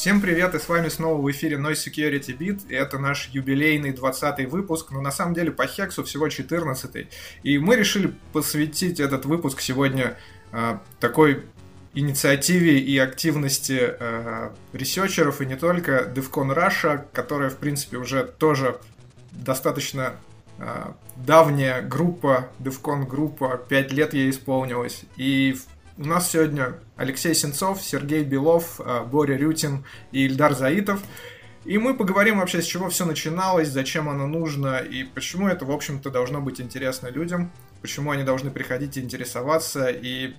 Всем привет, и с вами снова в эфире Noise Security Beat, и это наш юбилейный 20 выпуск, но на самом деле по Хексу всего 14 И мы решили посвятить этот выпуск сегодня э, такой инициативе и активности э, ресерчеров, и не только, DevCon Russia, которая, в принципе, уже тоже достаточно э, давняя группа, DevCon группа, 5 лет ей исполнилось, и у нас сегодня Алексей Сенцов, Сергей Белов, э, Боря Рютин и Ильдар Заитов. И мы поговорим вообще, с чего все начиналось, зачем оно нужно и почему это, в общем-то, должно быть интересно людям, почему они должны приходить и интересоваться, и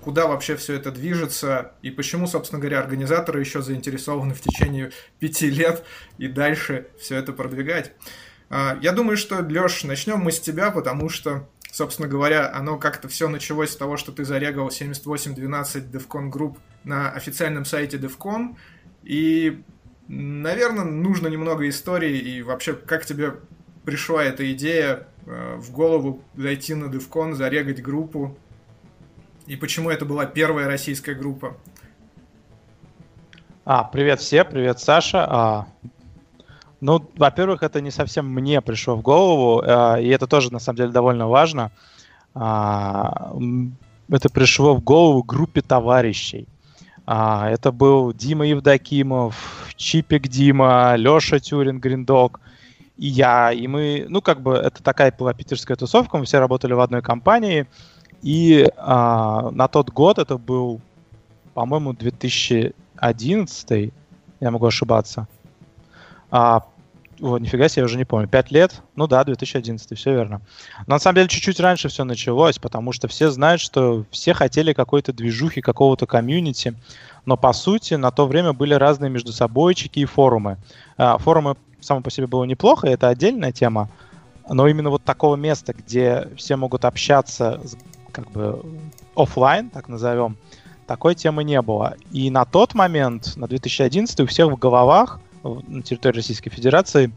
куда вообще все это движется, и почему, собственно говоря, организаторы еще заинтересованы в течение пяти лет и дальше все это продвигать. А, я думаю, что, Леш, начнем мы с тебя, потому что собственно говоря, оно как-то все началось с того, что ты зарегал 7812 DevCon Group на официальном сайте DevCon, и, наверное, нужно немного истории, и вообще, как тебе пришла эта идея э, в голову зайти на DevCon, зарегать группу, и почему это была первая российская группа? А, привет все, привет Саша. А, ну, во-первых, это не совсем мне пришло в голову, э, и это тоже, на самом деле, довольно важно. А, это пришло в голову группе товарищей. А, это был Дима Евдокимов, Чипик Дима, Леша Тюрин, Гриндок и я. И мы, ну, как бы, это такая была питерская тусовка, мы все работали в одной компании. И а, на тот год, это был, по-моему, 2011, я могу ошибаться, а, о, нифига себе, я уже не помню. Пять лет? Ну да, 2011, все верно. Но на самом деле чуть-чуть раньше все началось, потому что все знают, что все хотели какой-то движухи, какого-то комьюнити, но по сути на то время были разные между собойчики и форумы. А, форумы само по себе было неплохо, это отдельная тема, но именно вот такого места, где все могут общаться как бы офлайн, так назовем, такой темы не было. И на тот момент, на 2011, у всех в головах на территории Российской Федерации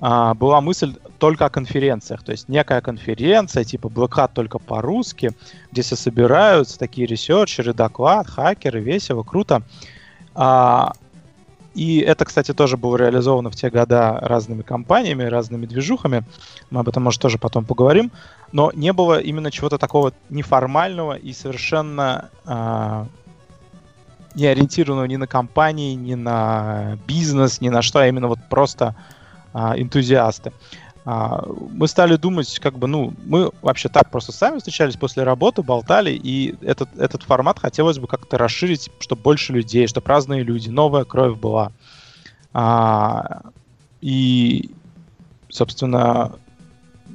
а, была мысль только о конференциях. То есть некая конференция, типа Black Hat только по-русски, где все собираются, такие ресерчеры, доклад, хакеры, весело, круто. А, и это, кстати, тоже было реализовано в те года разными компаниями, разными движухами. Мы об этом, может, тоже потом поговорим. Но не было именно чего-то такого неформального и совершенно а, не ориентированного ни на компании, ни на бизнес, ни на что, а именно вот просто а, энтузиасты. А, мы стали думать, как бы, ну, мы вообще так просто сами встречались после работы, болтали, и этот, этот формат хотелось бы как-то расширить, чтобы больше людей, чтобы разные люди, новая кровь была. А, и, собственно,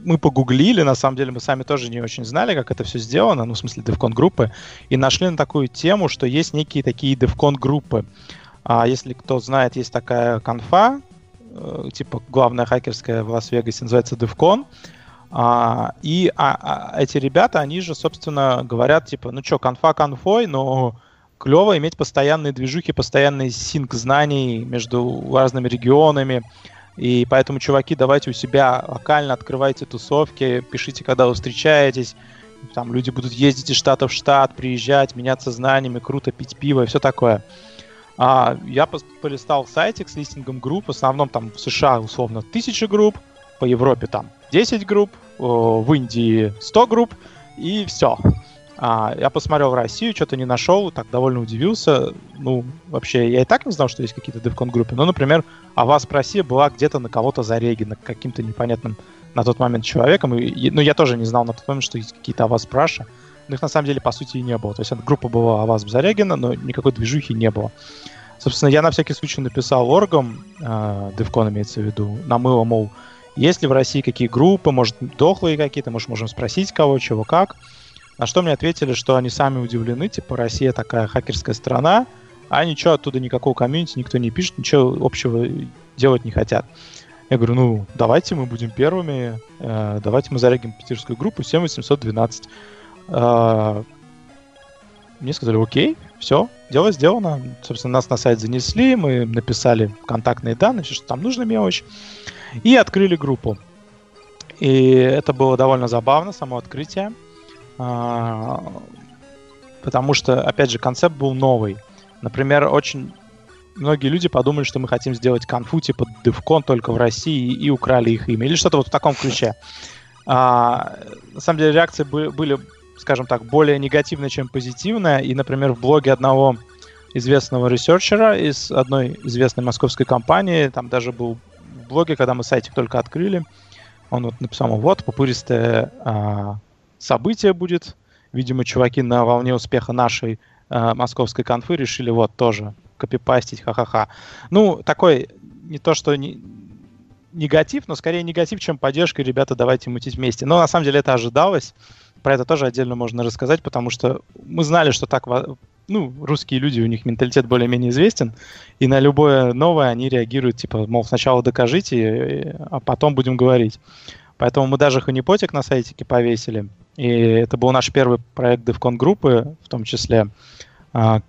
мы погуглили, на самом деле мы сами тоже не очень знали, как это все сделано, ну, в смысле, DevCon группы, и нашли на такую тему, что есть некие такие DevCon группы. А если кто знает, есть такая конфа, э, типа главная хакерская в Лас-Вегасе, называется DevCon, а, и а, а, эти ребята, они же, собственно, говорят, типа, ну что, конфа конфой, но клево иметь постоянные движухи, постоянный синк знаний между разными регионами, и поэтому, чуваки, давайте у себя локально открывайте тусовки, пишите, когда вы встречаетесь. Там люди будут ездить из штата в штат, приезжать, меняться знаниями, круто пить пиво и все такое. А, я полистал сайтик с листингом групп. В основном там в США условно тысячи групп, по Европе там 10 групп, в Индии 100 групп и все. А, я посмотрел в Россию, что-то не нашел, так довольно удивился. Ну, вообще, я и так не знал, что есть какие-то DevCon группы. Но, например, а вас Россия была где-то на кого-то зарегена, каким-то непонятным на тот момент человеком. И, ну, я тоже не знал на тот момент, что есть какие-то Авас Праша. Но их на самом деле, по сути, и не было. То есть эта группа была Авас зарегена, но никакой движухи не было. Собственно, я на всякий случай написал оргам, э, DevCon имеется в виду, на мыло, мол, есть ли в России какие группы, может, дохлые какие-то, может, можем спросить кого, чего, как. На что мне ответили, что они сами удивлены, типа, Россия такая хакерская страна, а ничего оттуда, никакого комьюнити, никто не пишет, ничего общего делать не хотят. Я говорю, ну, давайте мы будем первыми, э, давайте мы зарегим питерскую группу 7812. Э, мне сказали, окей, все, дело сделано. Собственно, нас на сайт занесли, мы написали контактные данные, все, что там нужно мелочь, и открыли группу. И это было довольно забавно, само открытие. А, потому что, опять же, концепт был новый. Например, очень многие люди подумали, что мы хотим сделать конфу типа DevCon только в России и украли их имя. Или что-то вот в таком ключе. А, на самом деле реакции были, скажем так, более негативные, чем позитивные. И, например, в блоге одного известного ресерчера из одной известной московской компании, там даже был в блоге, когда мы сайтик только открыли, он вот написал, вот, попуристое а, событие будет. Видимо, чуваки на волне успеха нашей а, московской конфы решили вот тоже копипастить, ха-ха-ха. Ну, такой не то, что не, негатив, но скорее негатив, чем поддержка, ребята, давайте мутить вместе. Но на самом деле это ожидалось. Про это тоже отдельно можно рассказать, потому что мы знали, что так, ну, русские люди, у них менталитет более-менее известен, и на любое новое они реагируют, типа, мол, сначала докажите, а потом будем говорить. Поэтому мы даже ханипотик на сайтике повесили, и это был наш первый проект DevCon группы, в том числе, а,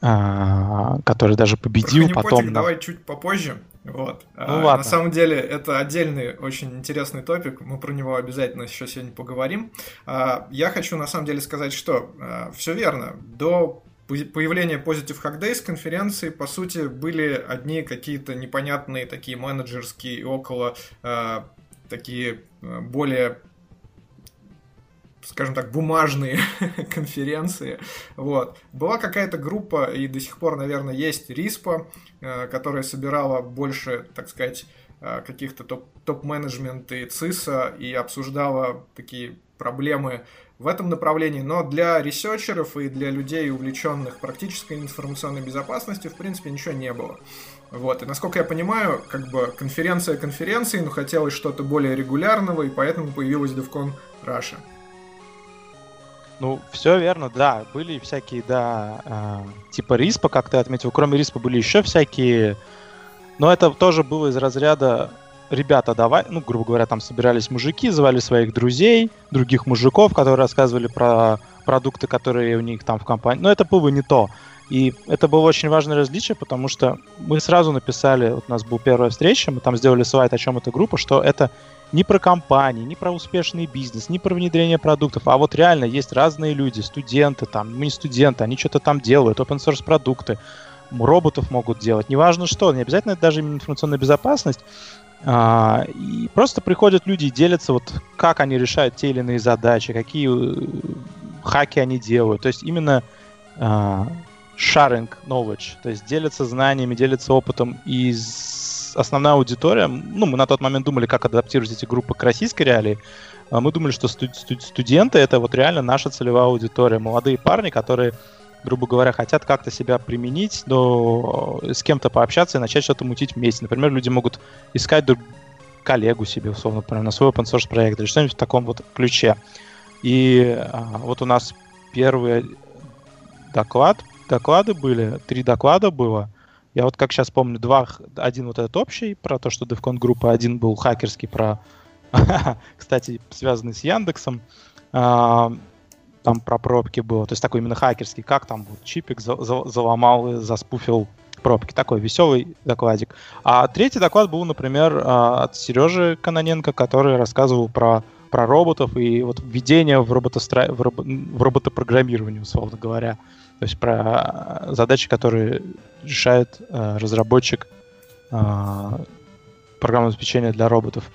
а, который даже победил Про потом. Давай чуть попозже. Вот. Ну, а, ладно. На самом деле это отдельный очень интересный топик, мы про него обязательно еще сегодня поговорим. А, я хочу на самом деле сказать, что а, все верно. До появления Positive Hack Days конференции, по сути, были одни какие-то непонятные такие менеджерские и около а, такие а, более скажем так, бумажные конференции. Вот. Была какая-то группа, и до сих пор, наверное, есть РИСПа, э, которая собирала больше, так сказать, э, каких-то топ-менеджмент и ЦИСа и обсуждала такие проблемы в этом направлении, но для ресерчеров и для людей, увлеченных практической информационной безопасностью, в принципе, ничего не было. Вот, и насколько я понимаю, как бы конференция конференции, но хотелось что-то более регулярного, и поэтому появилась DevCon Russia. Ну, все верно, да. Были всякие, да, э, типа риспа, как ты отметил. Кроме риспа были еще всякие. Но это тоже было из разряда ребята, давай, ну, грубо говоря, там собирались мужики, звали своих друзей, других мужиков, которые рассказывали про продукты, которые у них там в компании. Но это было не то. И это было очень важное различие, потому что мы сразу написали, вот у нас была первая встреча, мы там сделали слайд, о чем эта группа, что это не про компании, не про успешный бизнес, не про внедрение продуктов, а вот реально есть разные люди, студенты там, мы не студенты, они что-то там делают, open source продукты, роботов могут делать, неважно что, не обязательно это даже информационная безопасность, а, и просто приходят люди и делятся, вот как они решают те или иные задачи, какие э, хаки они делают, то есть именно а, sharing knowledge, то есть делятся знаниями, делятся опытом из основная аудитория, ну, мы на тот момент думали, как адаптировать эти группы к российской реалии, а мы думали, что студ- студ- студенты это вот реально наша целевая аудитория, молодые парни, которые, грубо говоря, хотят как-то себя применить, но с кем-то пообщаться и начать что-то мутить вместе. Например, люди могут искать друг коллегу себе, условно, например, на свой open source проект или что-нибудь в таком вот ключе. И а, вот у нас первый доклад, доклады были, три доклада было, я вот как сейчас помню, два, один вот этот общий про то, что DevCon группа, один был хакерский про, кстати, связанный с Яндексом, а, там про пробки было, то есть такой именно хакерский, как там вот чипик за, за, заломал и заспуфил пробки. Такой веселый докладик. А третий доклад был, например, а, от Сережи Каноненко, который рассказывал про, про роботов и вот введение в, роботостра... в, робо... в роботопрограммирование, условно говоря. То есть про задачи, которые решает э, разработчик э, программного обеспечения для роботов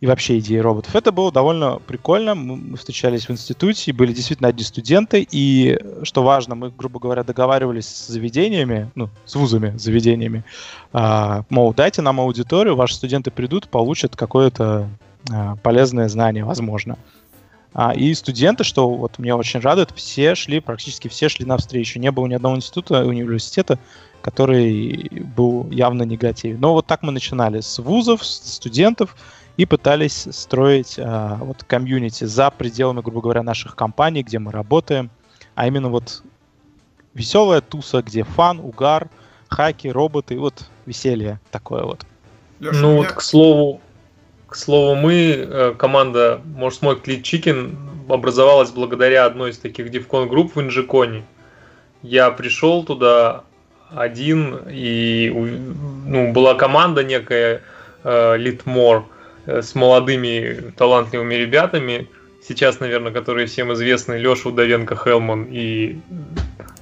и вообще идеи роботов. Это было довольно прикольно. Мы встречались в институте, были действительно одни студенты, и, что важно, мы, грубо говоря, договаривались с заведениями, ну, с вузами, с заведениями, а, мол, дайте нам аудиторию, ваши студенты придут, получат какое-то а, полезное знание, возможно. А, и студенты, что вот меня очень радует, все шли, практически все шли навстречу. Не было ни одного института, университета, который был явно негативен. Но вот так мы начинали с вузов, с студентов и пытались строить а, вот комьюнити за пределами, грубо говоря, наших компаний, где мы работаем. А именно вот веселая туса, где фан, угар, хаки, роботы, вот веселье такое вот. Леша, ну меня... вот, к слову, к слову, мы, э, команда Может мой Клит Чикен, образовалась благодаря одной из таких дивкон групп в Инжиконе. Я пришел туда один, и ну, была команда некая э, Литмор э, с молодыми талантливыми ребятами. Сейчас, наверное, которые всем известны Леша Удовенко Хелман и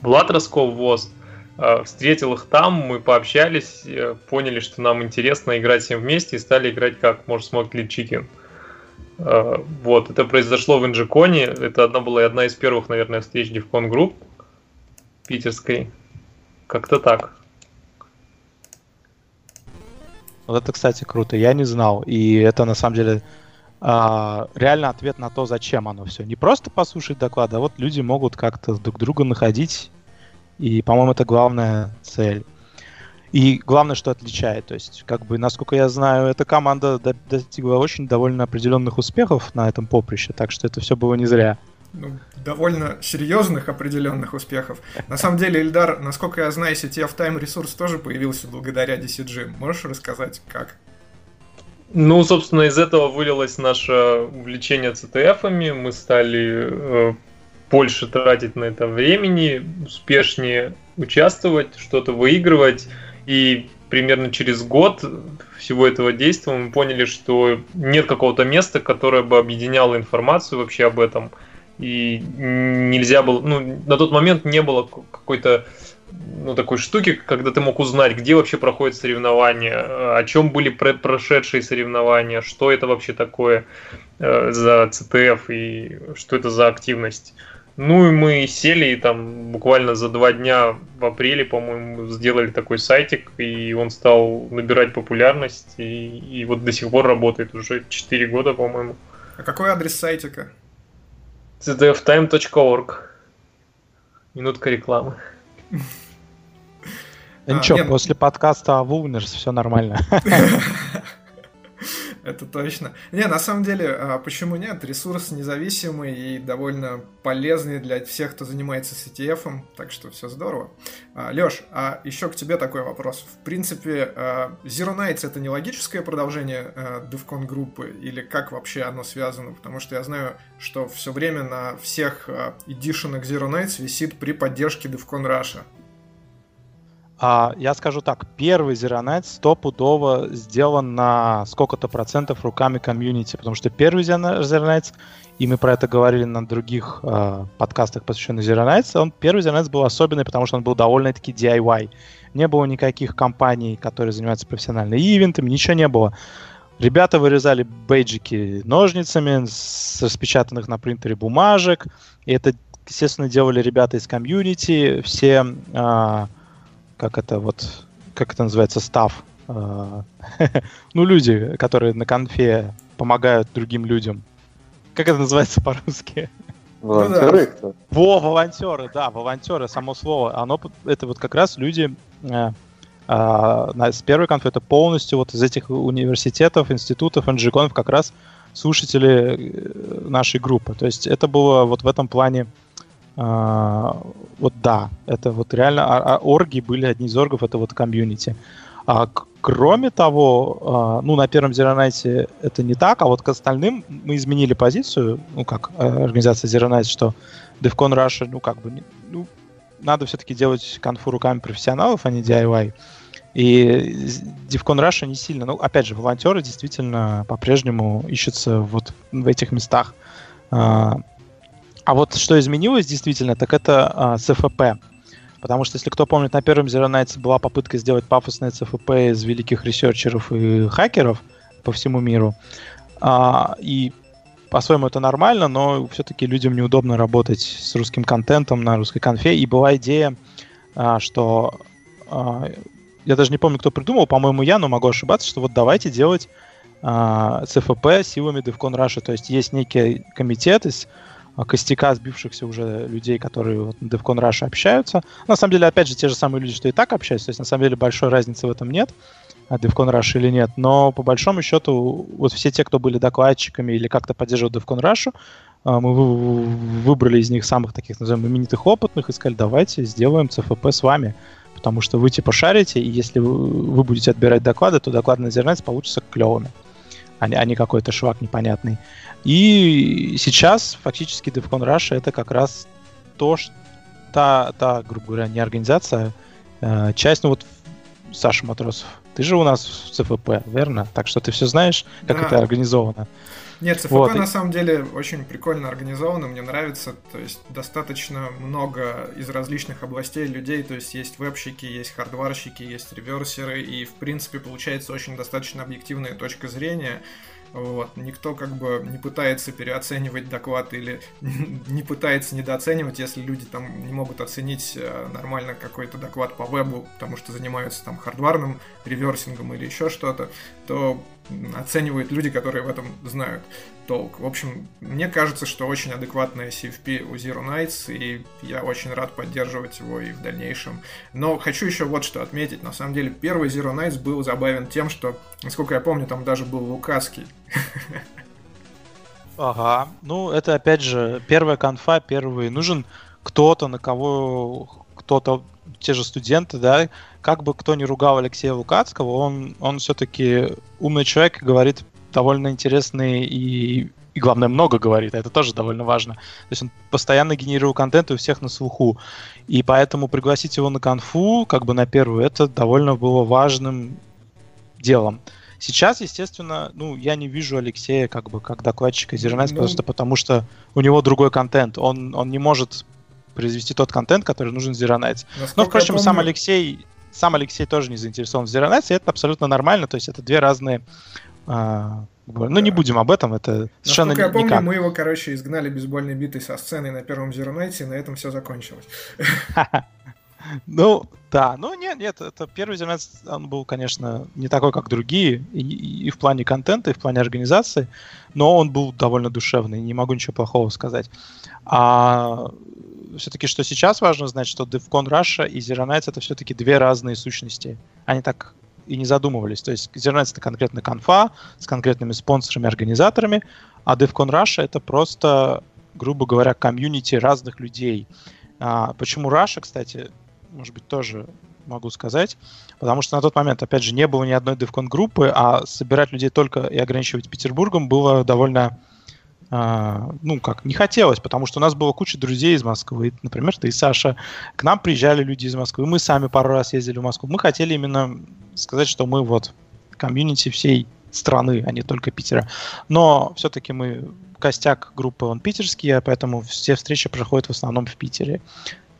Влад Росков ВОЗ. Э, встретил их там, мы пообщались, э, поняли, что нам интересно играть всем вместе и стали играть как Может Smoke Lead. Вот, это произошло в Инжиконе. Это одна была одна из первых, наверное, встреч DevCon Group питерской. Как-то так. Вот это, кстати, круто. Я не знал. И это на самом деле а, реально ответ на то, зачем оно все. Не просто послушать доклад, а вот люди могут как-то друг друга находить. И, по-моему, это главная цель. И главное, что отличает, то есть, как бы, насколько я знаю, эта команда достигла очень довольно определенных успехов на этом поприще, так что это все было не зря ну, довольно серьезных определенных успехов. На самом деле, Ильдар, насколько я знаю, CTF Time ресурс тоже появился благодаря DCG. Можешь рассказать, как? Ну, собственно, из этого вылилось наше увлечение CTF-ами. Мы стали э, больше тратить на это времени, успешнее участвовать, что-то выигрывать. И примерно через год всего этого действия мы поняли, что нет какого-то места, которое бы объединяло информацию вообще об этом – и нельзя было, ну, на тот момент не было какой-то ну, такой штуки, когда ты мог узнать, где вообще проходят соревнования, о чем были прошедшие соревнования, что это вообще такое э, за ЦТФ и что это за активность. Ну и мы сели и там буквально за два дня в апреле, по-моему, сделали такой сайтик, и он стал набирать популярность, и, и вот до сих пор работает уже 4 года, по-моему. А какой адрес сайтика? cdftime.org. Минутка рекламы. Ничего, после подкаста о Вулнерс все нормально. Это точно. Не, на самом деле, а почему нет? Ресурс независимый и довольно полезный для всех, кто занимается CTF, так что все здорово. А, Леш, а еще к тебе такой вопрос. В принципе, а, Zero Nights это не логическое продолжение DevCon группы или как вообще оно связано? Потому что я знаю, что все время на всех эдишенах Zero Nights висит при поддержке DevCon Russia. А, я скажу так, первый Zero Night стопудово сделан на сколько-то процентов руками комьюнити, потому что первый Zero Nights, и мы про это говорили на других э, подкастах, посвященных Zero Nights, он, первый Zero Nights был особенный, потому что он был довольно-таки DIY. Не было никаких компаний, которые занимаются профессиональными ивентами, ничего не было. Ребята вырезали бейджики ножницами с распечатанных на принтере бумажек, и это, естественно, делали ребята из комьюнити, все... Э, как это вот, как это называется, став. А, ну, люди, которые на конфе помогают другим людям. Как это называется по-русски? Волонтеры? Ну. Во, волонтеры, да, волонтеры, само слово. Оно, это вот как раз люди э, э, с первой конфы, это полностью вот из этих университетов, институтов, NGConf как раз слушатели э, нашей группы. То есть это было вот в этом плане а, вот да, это вот реально а, а, орги были одни из оргов, это вот комьюнити. А, кроме того, а, ну, на первом Zero это не так, а вот к остальным мы изменили позицию, ну, как э, организация Zero что DevCon Russia, ну, как бы, ну, надо все-таки делать конфу руками профессионалов, а не DIY. И Defcon Russia не сильно, ну, опять же, волонтеры действительно по-прежнему ищутся вот в этих местах. А, вот что изменилось действительно, так это а, CFP. Потому что, если кто помнит, на первом Zero Nights была попытка сделать пафосное CFP из великих researcher ов и хакеров по всему миру. А, и по-своему это нормально, но все-таки людям неудобно работать с русским контентом на русской конфе. И была идея, а, что а, я даже не помню, кто придумал, по-моему, я, но могу ошибаться, что вот давайте делать а, ЦФП силами DevCon Russia. То есть есть некий комитет из костяка сбившихся уже людей, которые вот на DevCon Rush общаются. На самом деле, опять же, те же самые люди, что и так общаются, то есть на самом деле большой разницы в этом нет, а DevCon Rush или нет, но по большому счету вот все те, кто были докладчиками или как-то поддерживают DevCon Rush, а, мы выбрали из них самых таких, назовем, именитых опытных и сказали, давайте сделаем ЦФП с вами, потому что вы типа шарите, и если вы будете отбирать доклады, то доклады на Zernet получатся клевыми, а не, а не какой-то швак непонятный. И сейчас фактически DevCon Russia это как раз то, что та, та, грубо говоря, не организация, а часть, ну вот Саша Матросов, Ты же у нас в ЦФП, верно? Так что ты все знаешь, как да. это организовано. Нет, ЦФП вот. на самом деле очень прикольно организовано, мне нравится. То есть достаточно много из различных областей людей. То есть есть вебщики, есть хардварщики, есть реверсеры. И в принципе получается очень достаточно объективная точка зрения. Вот. Никто как бы не пытается переоценивать доклад или не пытается недооценивать, если люди там не могут оценить э, нормально какой-то доклад по вебу, потому что занимаются там хардварным реверсингом или еще что-то, то оценивают люди, которые в этом знают толк. В общем, мне кажется, что очень адекватная CFP у Zero Nights, и я очень рад поддерживать его и в дальнейшем. Но хочу еще вот что отметить. На самом деле, первый Zero Nights был забавен тем, что, насколько я помню, там даже был Лукаский. Ага. Ну, это опять же первая конфа, первый. Нужен кто-то, на кого кто-то, те же студенты, да, как бы кто ни ругал Алексея Лукацкого, он, он все-таки умный человек и говорит довольно интересные и, и, главное, много говорит, а это тоже довольно важно. То есть он постоянно генерировал контент и у всех на слуху. И поэтому пригласить его на конфу, как бы на первую, это довольно было важным делом. Сейчас, естественно, ну, я не вижу Алексея как бы как докладчика Зернайс, ну... просто потому что у него другой контент. Он, он не может произвести тот контент, который нужен Zero. Но, впрочем, помню... сам Алексей сам Алексей тоже не заинтересован в Zero Nights, и это абсолютно нормально, то есть это две разные а, ну, да. не будем об этом, это совершенно Насколько я помню, никак. мы его, короче, изгнали бейсбольной битой со сцены на первом Zero и на этом все закончилось. Ну, да, ну нет, нет, это первый Zero он был, конечно, не такой, как другие, и, и в плане контента, и в плане организации, но он был довольно душевный, не могу ничего плохого сказать. А все-таки, что сейчас важно знать, что DevCon Russia и Zero Nights это все-таки две разные сущности. Они так и не задумывались. То есть Zero Nights это конкретно конфа с конкретными спонсорами, организаторами, а DevCon Russia это просто, грубо говоря, комьюнити разных людей. А, почему Russia, кстати, может быть, тоже могу сказать, потому что на тот момент, опять же, не было ни одной DevCon группы, а собирать людей только и ограничивать Петербургом было довольно ну, как, не хотелось, потому что у нас было куча друзей из Москвы, например, ты и Саша. К нам приезжали люди из Москвы, мы сами пару раз ездили в Москву. Мы хотели именно сказать, что мы вот комьюнити всей страны, а не только Питера. Но все-таки мы костяк группы он питерский, а поэтому все встречи проходят в основном в Питере.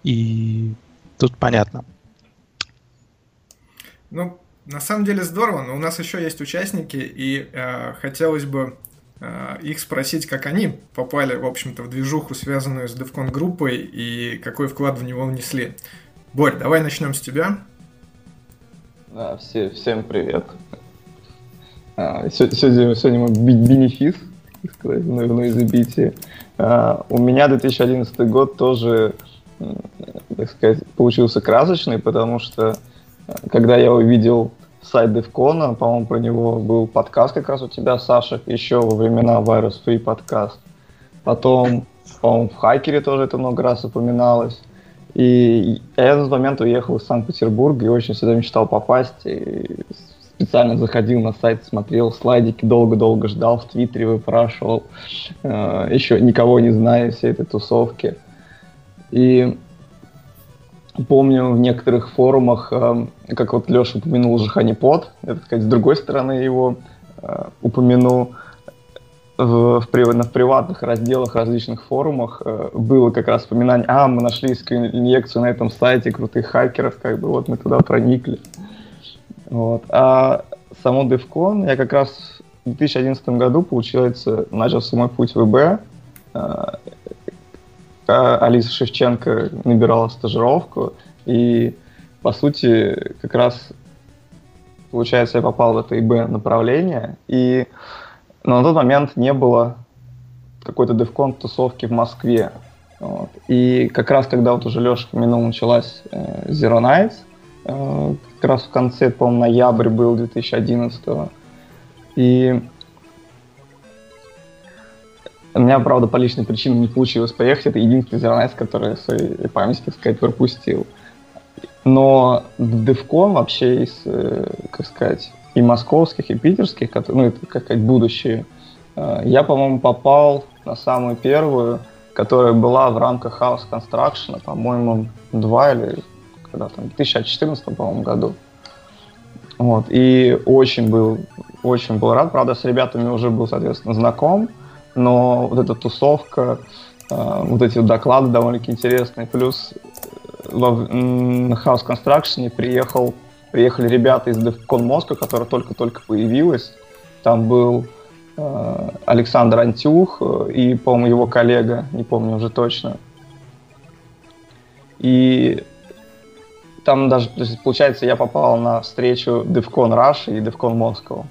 И тут понятно. Ну, на самом деле здорово, но у нас еще есть участники, и э, хотелось бы их спросить, как они попали, в общем-то, в движуху, связанную с DevCon группой, и какой вклад в него внесли. Борь, давай начнем с тебя. Да, все, всем привет. А, сегодня, сегодня мы бенефис, в изобитии. А, у меня 2011 год тоже, так сказать, получился красочный, потому что э, когда я увидел сайт DevCon, по-моему, про него был подкаст как раз у тебя, Саша, еще во времена Virus Free подкаст. Потом, по-моему, в Хакере тоже это много раз упоминалось. И я в этот момент уехал из Санкт-Петербурга и очень всегда мечтал попасть. И специально заходил на сайт, смотрел слайдики, долго-долго ждал, в Твиттере выпрашивал. Э, еще никого не зная всей этой тусовки. И помню в некоторых форумах, э, как вот Леша упомянул уже Ханипод, это, сказать, с другой стороны его э, упомяну, в, в, в приватных разделах различных форумах э, было как раз упоминание, а, мы нашли инъекцию на этом сайте крутых хакеров, как бы вот мы туда проникли. Вот. А само DevCon я как раз в 2011 году, получается, начался мой путь в ВБ. Алиса Шевченко набирала стажировку, и, по сути, как раз, получается, я попал в это ИБ направление, и но на тот момент не было какой-то девкон тусовки в Москве. Вот. И как раз, когда вот уже Леша упомянул, началась э, Zero Nights, э, как раз в конце, по-моему, ноябрь был 2011 -го. И у меня, правда, по личной причине не получилось поехать. Это единственный зернайс, который в своей памяти, так сказать, пропустил. Но DevCon вообще из, э, как сказать, и московских, и питерских, ну, это, как сказать, будущее, э, я, по-моему, попал на самую первую, которая была в рамках House Construction, по-моему, два или когда там, в 2014, по-моему, году. Вот, и очень был, очень был рад. Правда, с ребятами уже был, соответственно, знаком, но вот эта тусовка, э, вот эти доклады довольно-таки интересные. Плюс э, в House Construction приехал, приехали ребята из DevCon Moscow, которая только-только появилась. Там был э, Александр Антюх э, и, по-моему, его коллега, не помню уже точно. И там даже, то есть, получается, я попал на встречу DevCon Russia и DevCon Moscow.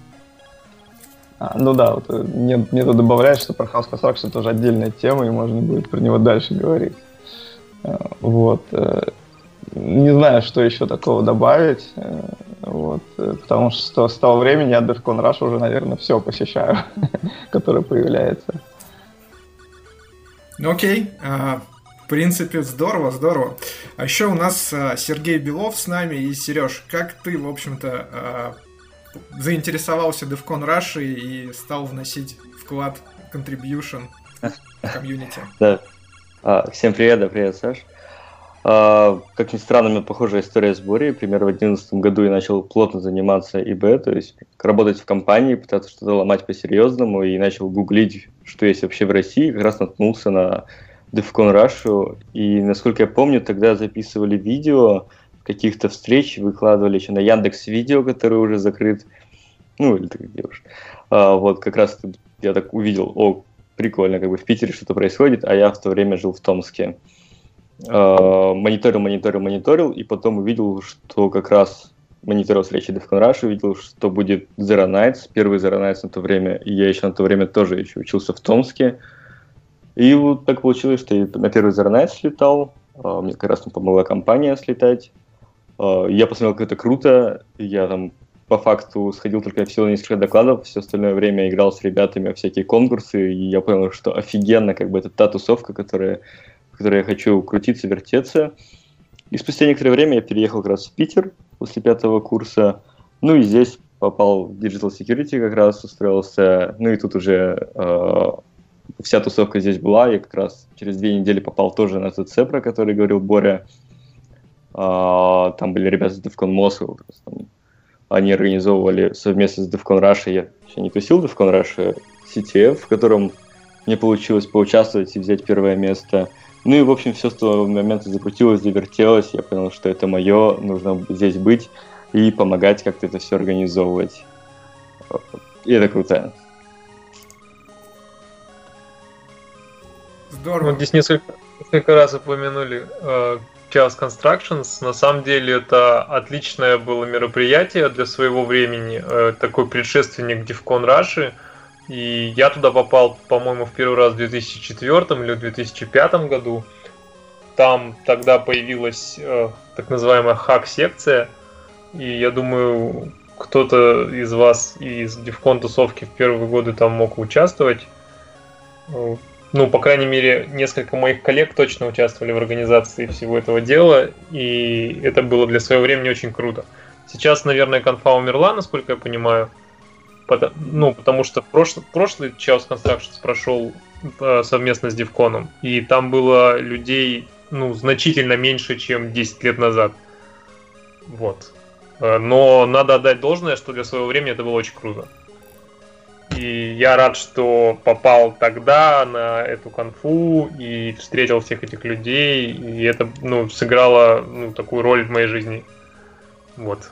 А, ну да, вот, э, мне, мне тут добавляют, что про House Construction тоже отдельная тема, и можно будет про него дальше говорить. А, вот. Э, не знаю, что еще такого добавить. Э, вот, потому что с того времени я DevCon Rush уже, наверное, все посещаю, которое появляется. Ну окей. В принципе, здорово, здорово. А еще у нас Сергей Белов с нами. И, Сереж, как ты, в общем-то, заинтересовался DevCon Rush и стал вносить вклад, contribution в комьюнити? Да. А, всем привет, да, привет, Саш. А, как ни странно, у меня похожая история с Борей. Примерно в 2011 году я начал плотно заниматься ИБ, то есть работать в компании, пытаться что-то ломать по-серьезному, и начал гуглить, что есть вообще в России. Как раз наткнулся на DevCon Rush. И, насколько я помню, тогда записывали видео каких-то встреч, выкладывали еще на Яндекс Видео, который уже закрыт. Ну, или так где уж. А, вот как раз я так увидел, о, прикольно, как бы в Питере что-то происходит, а я в то время жил в Томске. А, мониторил, мониторил, мониторил, и потом увидел, что как раз мониторил встречи DevCon Rush, увидел, что будет Zero Nights, первый Zero Nights на то время, и я еще на то время тоже еще учился в Томске, и вот так получилось, что я на первый Zero слетал, а, мне как раз там помогла компания слетать. А, я посмотрел, как это круто, я там по факту сходил только всего несколько докладов, все остальное время играл с ребятами всякие конкурсы, и я понял, что офигенно, как бы это та тусовка, которая, в которой я хочу крутиться, вертеться. И спустя некоторое время я переехал как раз в Питер после пятого курса, ну и здесь попал в Digital Security как раз, устроился, ну и тут уже э, вся тусовка здесь была. Я как раз через две недели попал тоже на ТЦ, про который говорил Боря. А, там были ребята с DevCon Moscow. Они организовывали совместно с DevCon Russia. Я еще не тусил DevCon Russia, CTF, в котором мне получилось поучаствовать и взять первое место. Ну и, в общем, все с того момента закрутилось, завертелось. Я понял, что это мое, нужно здесь быть и помогать как-то это все организовывать. И это круто. Здорово. Вот здесь несколько, несколько раз упомянули э, Chaos Constructions. На самом деле это отличное было мероприятие для своего времени. Э, такой предшественник DevCon Russia. И я туда попал, по-моему, в первый раз в 2004 или 2005 году. Там тогда появилась э, так называемая хак-секция. И я думаю, кто-то из вас из DevCon тусовки в первые годы там мог участвовать. Ну, по крайней мере, несколько моих коллег точно участвовали в организации всего этого дела, и это было для своего времени очень круто. Сейчас, наверное, конфа умерла, насколько я понимаю. Потому, ну, потому что прошлый, прошлый Chaos Constructions прошел э, совместно с Девконом, и там было людей, ну, значительно меньше, чем 10 лет назад. Вот. Э, но надо отдать должное, что для своего времени это было очень круто. И я рад, что попал тогда на эту конфу и встретил всех этих людей. И это ну, сыграло ну, такую роль в моей жизни. Вот.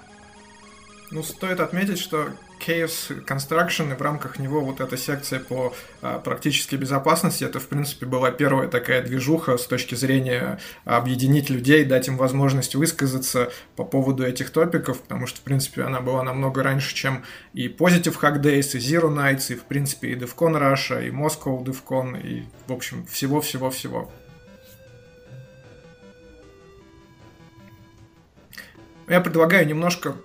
Ну, стоит отметить, что Chaos Construction, и в рамках него вот эта секция по а, практической безопасности, это, в принципе, была первая такая движуха с точки зрения объединить людей, дать им возможность высказаться по поводу этих топиков, потому что, в принципе, она была намного раньше, чем и Positive Hack Days, и Zero Nights, и, в принципе, и DevCon Russia, и Moscow DevCon, и, в общем, всего-всего-всего. Я предлагаю немножко а,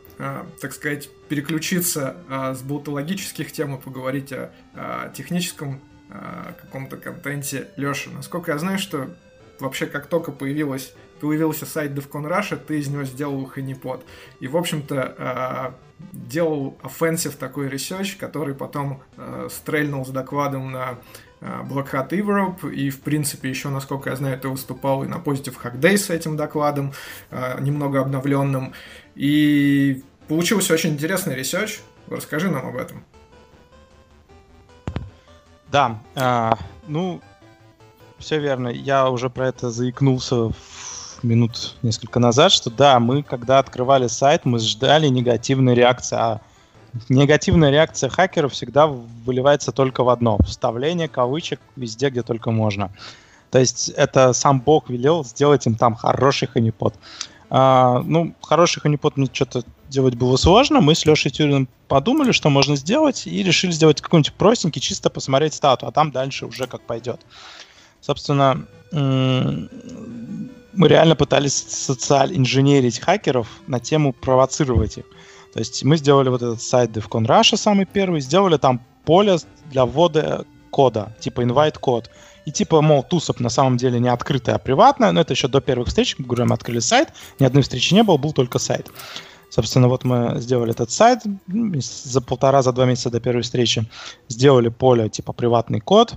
так сказать, переключиться а, с болтологических тем и поговорить о, техническом а, каком-то контенте. Леша, насколько я знаю, что вообще как только появилась, появился сайт DevCon Russia, ты из него сделал ханипод. И, в общем-то, делал offensive такой research, который потом стрельнул с докладом на Black Hat Europe, и, в принципе, еще, насколько я знаю, ты выступал и на Positive Hack Day с этим докладом, немного обновленным. И получился очень интересный research. Расскажи нам об этом. Да, э, ну, все верно. Я уже про это заикнулся минут несколько назад, что да, мы, когда открывали сайт, мы ждали негативной реакции, а негативная реакция хакеров всегда выливается только в одно. Вставление кавычек везде, где только можно. То есть это сам Бог велел сделать им там хороший ханипот. А, ну, хороший ханипот мне что-то делать было сложно. Мы с Лешей Тюриным подумали, что можно сделать, и решили сделать какой-нибудь простенький, чисто посмотреть стату, а там дальше уже как пойдет. Собственно, мы реально пытались социаль инженерить хакеров на тему провоцировать их. То есть мы сделали вот этот сайт DevCon Russia самый первый, сделали там поле для ввода кода, типа invite код. И типа, мол, тусоп на самом деле не открытая, а приватная, но это еще до первых встреч, мы открыли сайт, ни одной встречи не было, был только сайт. Собственно, вот мы сделали этот сайт за полтора, за два месяца до первой встречи. Сделали поле типа приватный код.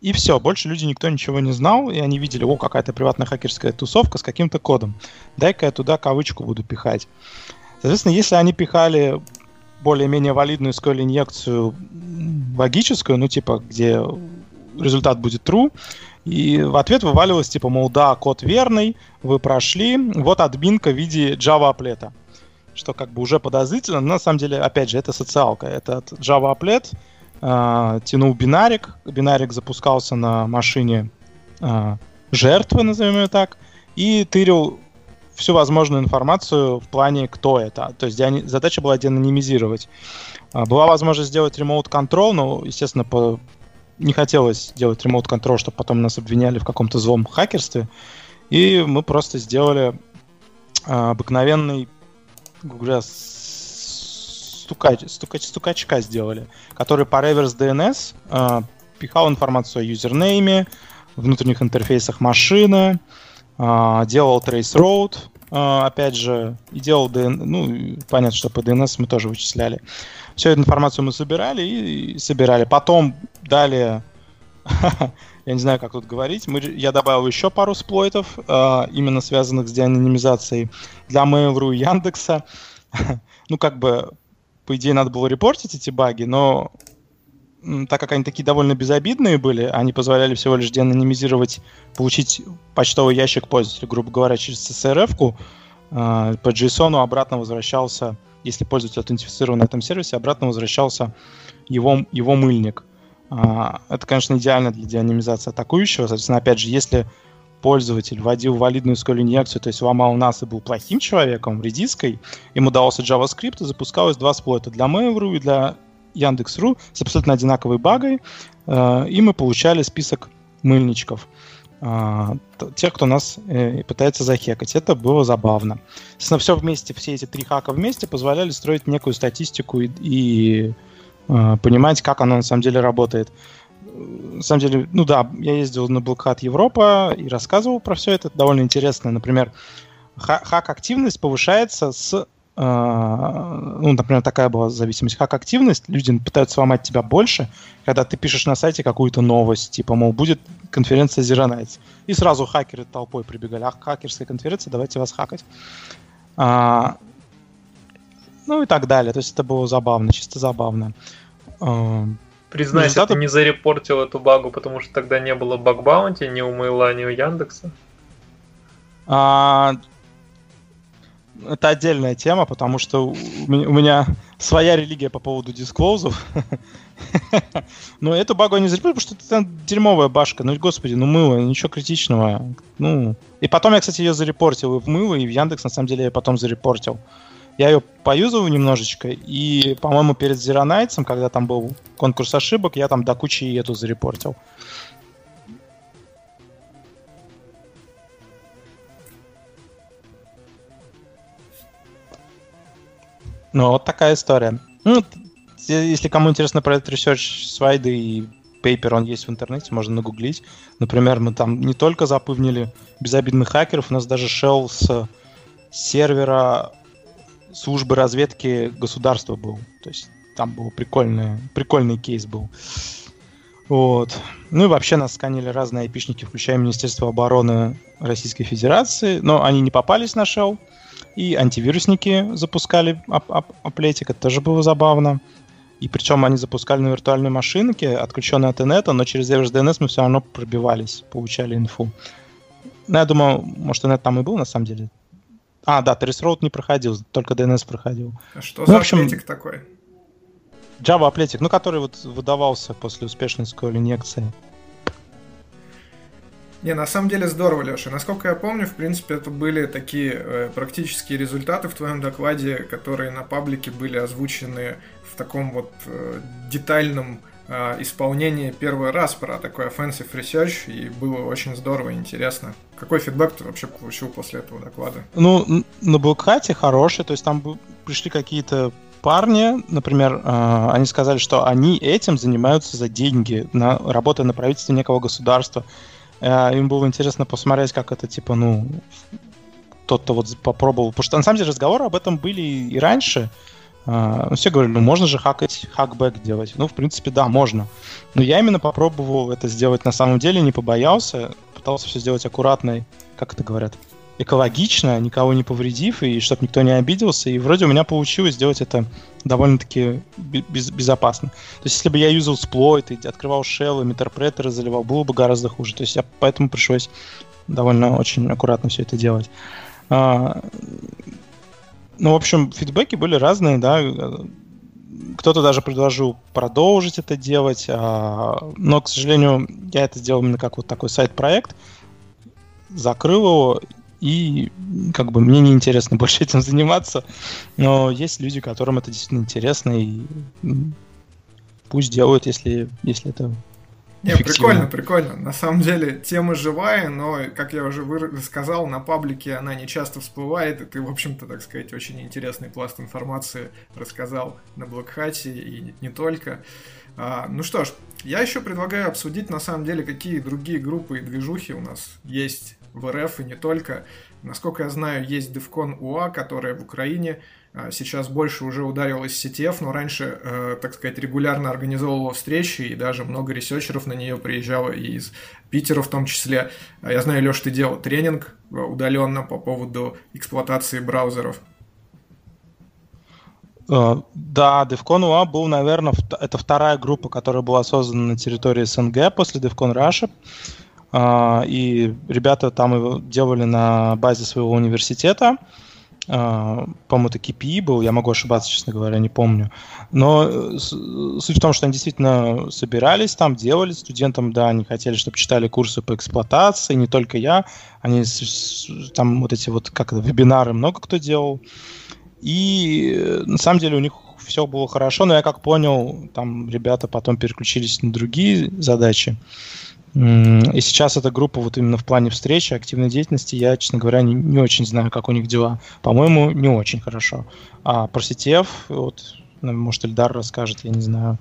И все, больше люди никто ничего не знал, и они видели, о, какая-то приватная хакерская тусовка с каким-то кодом. Дай-ка я туда кавычку буду пихать. Соответственно, если они пихали более-менее валидную SQL инъекцию логическую, ну типа, где результат будет true, и в ответ вываливалось типа, мол, да, код верный, вы прошли, вот админка в виде Java аплета что как бы уже подозрительно, но на самом деле, опять же, это социалка. Это Java Applet э, тянул бинарик, бинарик запускался на машине э, жертвы, назовем ее так, и тырил всю возможную информацию в плане, кто это. То есть задача была деанонимизировать. Была возможность сделать remote control, но, естественно, по... не хотелось делать remote control, чтобы потом нас обвиняли в каком-то злом хакерстве. И мы просто сделали обыкновенный говоря, стукач, стукач, стукачка сделали, который по реверс DNS э, пихал информацию о юзернейме, внутренних интерфейсах машины, э, делал trace road, э, опять же, и делал DNS, ну, понятно, что по DNS мы тоже вычисляли. Всю эту информацию мы собирали и, и собирали. Потом далее я не знаю, как тут говорить. Мы, я добавил еще пару сплойтов, э, именно связанных с деанонимизацией для Mail.ru и Яндекса. ну, как бы, по идее, надо было репортить эти баги, но так как они такие довольно безобидные были, они позволяли всего лишь деанонимизировать, получить почтовый ящик пользователя, грубо говоря, через CSRF-ку, э, по JSON обратно возвращался, если пользователь аутентифицирован на этом сервисе, обратно возвращался его, его мыльник. А, это, конечно, идеально для деанонимизации атакующего. Соответственно, опять же, если пользователь вводил валидную SQL инъекцию, то есть ломал нас и был плохим человеком, редиской, ему давался JavaScript, и запускалось два сплойта для Mail.ru и для Яндекс.ру с абсолютно одинаковой багой, э, и мы получали список мыльничков а, тех, кто нас э, пытается захекать. Это было забавно. Естественно, все вместе, все эти три хака вместе позволяли строить некую статистику и, и Э, понимать, как оно на самом деле работает. На самом деле, ну да, я ездил на Hat Европа и рассказывал про все это. довольно интересно. Например, хак-активность повышается с э, ну, например, такая была зависимость. Хак-активность, люди пытаются сломать тебя больше, когда ты пишешь на сайте какую-то новость, типа, мол, будет конференция Zero Nights. И сразу хакеры толпой прибегали. А хакерская конференция, давайте вас хакать. А, ну и так далее. То есть это было забавно, чисто забавно. Признайся, Результаты... ты не зарепортил эту багу, потому что тогда не было баг-баунти ни у Мейла, ни у Яндекса? А... Это отдельная тема, потому что у меня своя религия по поводу дисклоузов. Но эту багу я не зарепортил, потому что это дерьмовая башка. Ну, господи, ну мыло, ничего критичного. Ну, и потом я, кстати, ее зарепортил и в мыло, и в Яндекс, на самом деле, я потом зарепортил. Я ее поюзал немножечко, и, по-моему, перед Nights, когда там был конкурс ошибок, я там до кучи и эту зарепортил. Ну, вот такая история. Ну, если кому интересно про этот research, слайды и пейпер, он есть в интернете, можно нагуглить. Например, мы там не только запывнили безобидных хакеров, у нас даже shell с сервера службы разведки государства был. То есть там был прикольный, прикольный кейс был. Вот. Ну и вообще нас сканили разные айпишники, включая Министерство обороны Российской Федерации, но они не попались на шел. И антивирусники запускали аплетик, это тоже было забавно. И причем они запускали на виртуальной машинке, отключенной от инета, но через DNS мы все равно пробивались, получали инфу. Ну, я думаю, может, инет там и был, на самом деле. А, да, Trace не проходил, только DNS проходил. А что ну, за общем, аплетик такой? Java аплетик, ну, который вот выдавался после успешной SQL инъекции. Не, на самом деле здорово, Леша. Насколько я помню, в принципе, это были такие э, практические результаты в твоем докладе, которые на паблике были озвучены в таком вот э, детальном э, исполнении первый раз про такой offensive research, и было очень здорово и интересно. Какой фидбэк ты вообще получил после этого доклада? Ну, на Блокхате хороший, то есть там пришли какие-то парни, например, э, они сказали, что они этим занимаются за деньги, на, работая на правительстве некого государства. Э, им было интересно посмотреть, как это, типа, ну, кто-то вот попробовал. Потому что, на самом деле, разговоры об этом были и раньше. Uh, все говорили, ну можно же хакать, хакбэк делать. Ну, в принципе, да, можно. Но я именно попробовал это сделать на самом деле, не побоялся, пытался все сделать аккуратно, как это говорят, экологично, никого не повредив, и чтобы никто не обиделся. И вроде у меня получилось сделать это довольно-таки без, безопасно. То есть, если бы я юзал сплойт и открывал шеллы, интерпретеры заливал, было бы гораздо хуже. То есть, я поэтому пришлось довольно очень аккуратно все это делать. А, ну, в общем, фидбэки были разные, да. Кто-то даже предложил продолжить это делать, а, но, к сожалению, я это сделал именно как вот такой сайт-проект, закрыл его и как бы мне неинтересно больше этим заниматься, но есть люди, которым это действительно интересно, и пусть делают, если, если это не, прикольно, прикольно. На самом деле тема живая, но, как я уже сказал, на паблике она не часто всплывает, и ты, в общем-то, так сказать, очень интересный пласт информации рассказал на Блокхате и не только. А, ну что ж, я еще предлагаю обсудить, на самом деле, какие другие группы и движухи у нас есть в РФ и не только. Насколько я знаю, есть DevCon UA, которая в Украине сейчас больше уже ударилась CTF, но раньше, э, так сказать, регулярно организовывала встречи, и даже много ресерчеров на нее приезжало, и из Питера в том числе. А я знаю, Леш, ты делал тренинг э, удаленно по поводу эксплуатации браузеров. Uh, да, DevCon UA был, наверное, это вторая группа, которая была создана на территории СНГ после DevCon Russia. А, и ребята там его делали на базе своего университета. А, по-моему, это KPI был, я могу ошибаться, честно говоря, не помню. Но э, суть в том, что они действительно собирались там, делали студентам, да, они хотели, чтобы читали курсы по эксплуатации, не только я, они там вот эти вот, как это, вебинары много кто делал. И э, на самом деле у них все было хорошо, но я как понял, там ребята потом переключились на другие задачи. И сейчас эта группа вот именно в плане встречи, активной деятельности, я, честно говоря, не, не очень знаю, как у них дела. По-моему, не очень хорошо. А про CTF, вот, ну, может, Эльдар расскажет, я не знаю.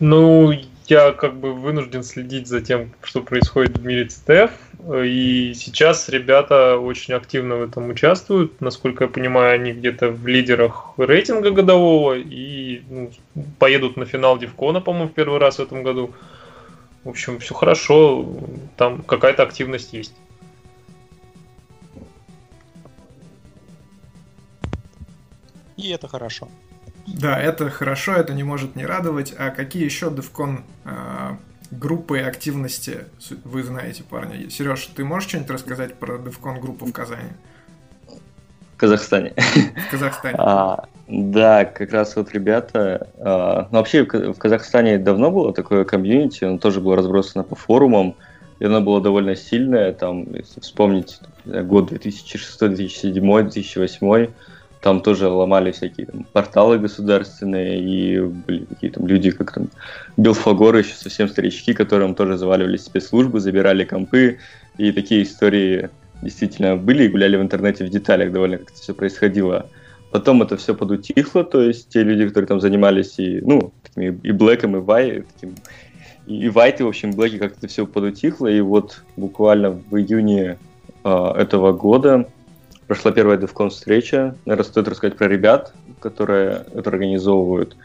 Ну, я как бы вынужден следить за тем, что происходит в мире CTF. И сейчас ребята очень активно в этом участвуют. Насколько я понимаю, они где-то в лидерах рейтинга годового и ну, поедут на финал Дивкона, по-моему, в первый раз в этом году. В общем, все хорошо, там какая-то активность есть. И это хорошо. Да, это хорошо, это не может не радовать. А какие еще DevCon э, группы активности вы знаете, парни? Сереж, ты можешь что-нибудь рассказать про DevCon группу в Казани? В Казахстане. В Казахстане. А, да, как раз вот ребята... А, ну, вообще в Казахстане давно было такое комьюнити, оно тоже было разбросано по форумам, и оно было довольно сильное, там, если вспомнить, год 2006, 2007, 2008, там тоже ломали всякие там, порталы государственные, и были такие там люди, как там Белфагор, еще совсем старички, которым тоже заваливались спецслужбы, забирали компы, и такие истории действительно были и гуляли в интернете в деталях довольно, как это все происходило. Потом это все подутихло, то есть те люди, которые там занимались и, ну, такими, и блэком, и вай, таким, и, и вайты, в общем, блэки как-то все подутихло, и вот буквально в июне э, этого года прошла первая DevCon встреча. Наверное, стоит рассказать про ребят, которые это организовывают.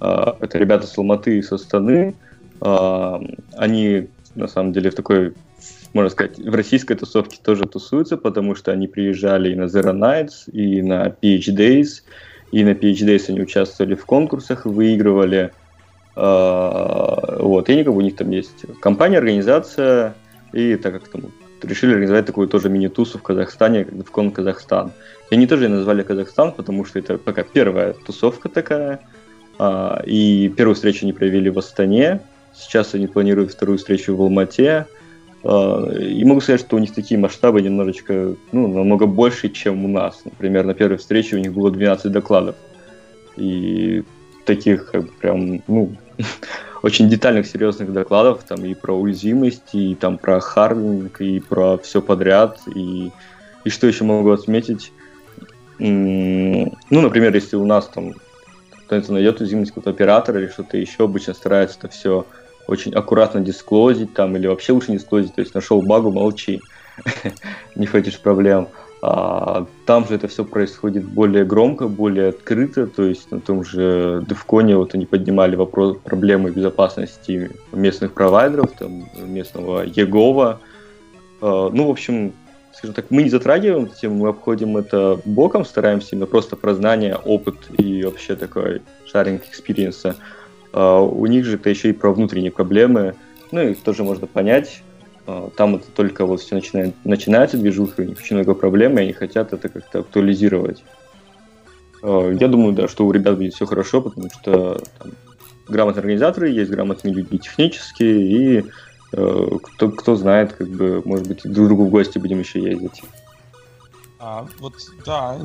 Э, это ребята с Алматы и со Станы. А, они, на самом деле, в такой, можно сказать, в российской тусовке тоже тусуются, потому что они приезжали и на Zero Nights, и на PH Days, и на PH Days они участвовали в конкурсах, выигрывали. А, вот, и у них там есть компания, организация, и так как там решили организовать такую тоже мини-тусу в Казахстане, как Defcon Казахстан. И они тоже назвали Казахстан, потому что это пока первая тусовка такая. А, и первую встречу они провели в Астане. Сейчас они планируют вторую встречу в Алмате. А, и могу сказать, что у них такие масштабы немножечко, ну, намного больше, чем у нас. Например, на первой встрече у них было 12 докладов. И таких как прям, ну, очень детальных, серьезных докладов, там и про уязвимость, и там про hardening, и про все подряд, и, и что еще могу отметить, ну, например, если у нас там кто-то найдет уязвимость какого-то оператора или что-то еще, обычно старается это все очень аккуратно дисклозить там, или вообще лучше не дисклозить, то есть нашел багу, молчи, не хочешь проблем. А, там же это все происходит более громко, более открыто, то есть на том же Девконе вот они поднимали вопрос проблемы безопасности местных провайдеров, там, местного Егова. А, ну, в общем, скажем так, мы не затрагиваем эту тему, мы обходим это боком, стараемся именно просто про знания, опыт и вообще такой sharing experience а. У них же это еще и про внутренние проблемы, ну, их тоже можно понять, а, там это только вот все начинает, начинается движуха, у них очень много проблем, и они хотят это как-то актуализировать. А, я думаю, да, что у ребят будет все хорошо, потому что там, грамотные организаторы есть, грамотные люди технические, и э, кто, кто знает, как бы, может быть, друг другу в гости будем еще ездить. А, вот, да,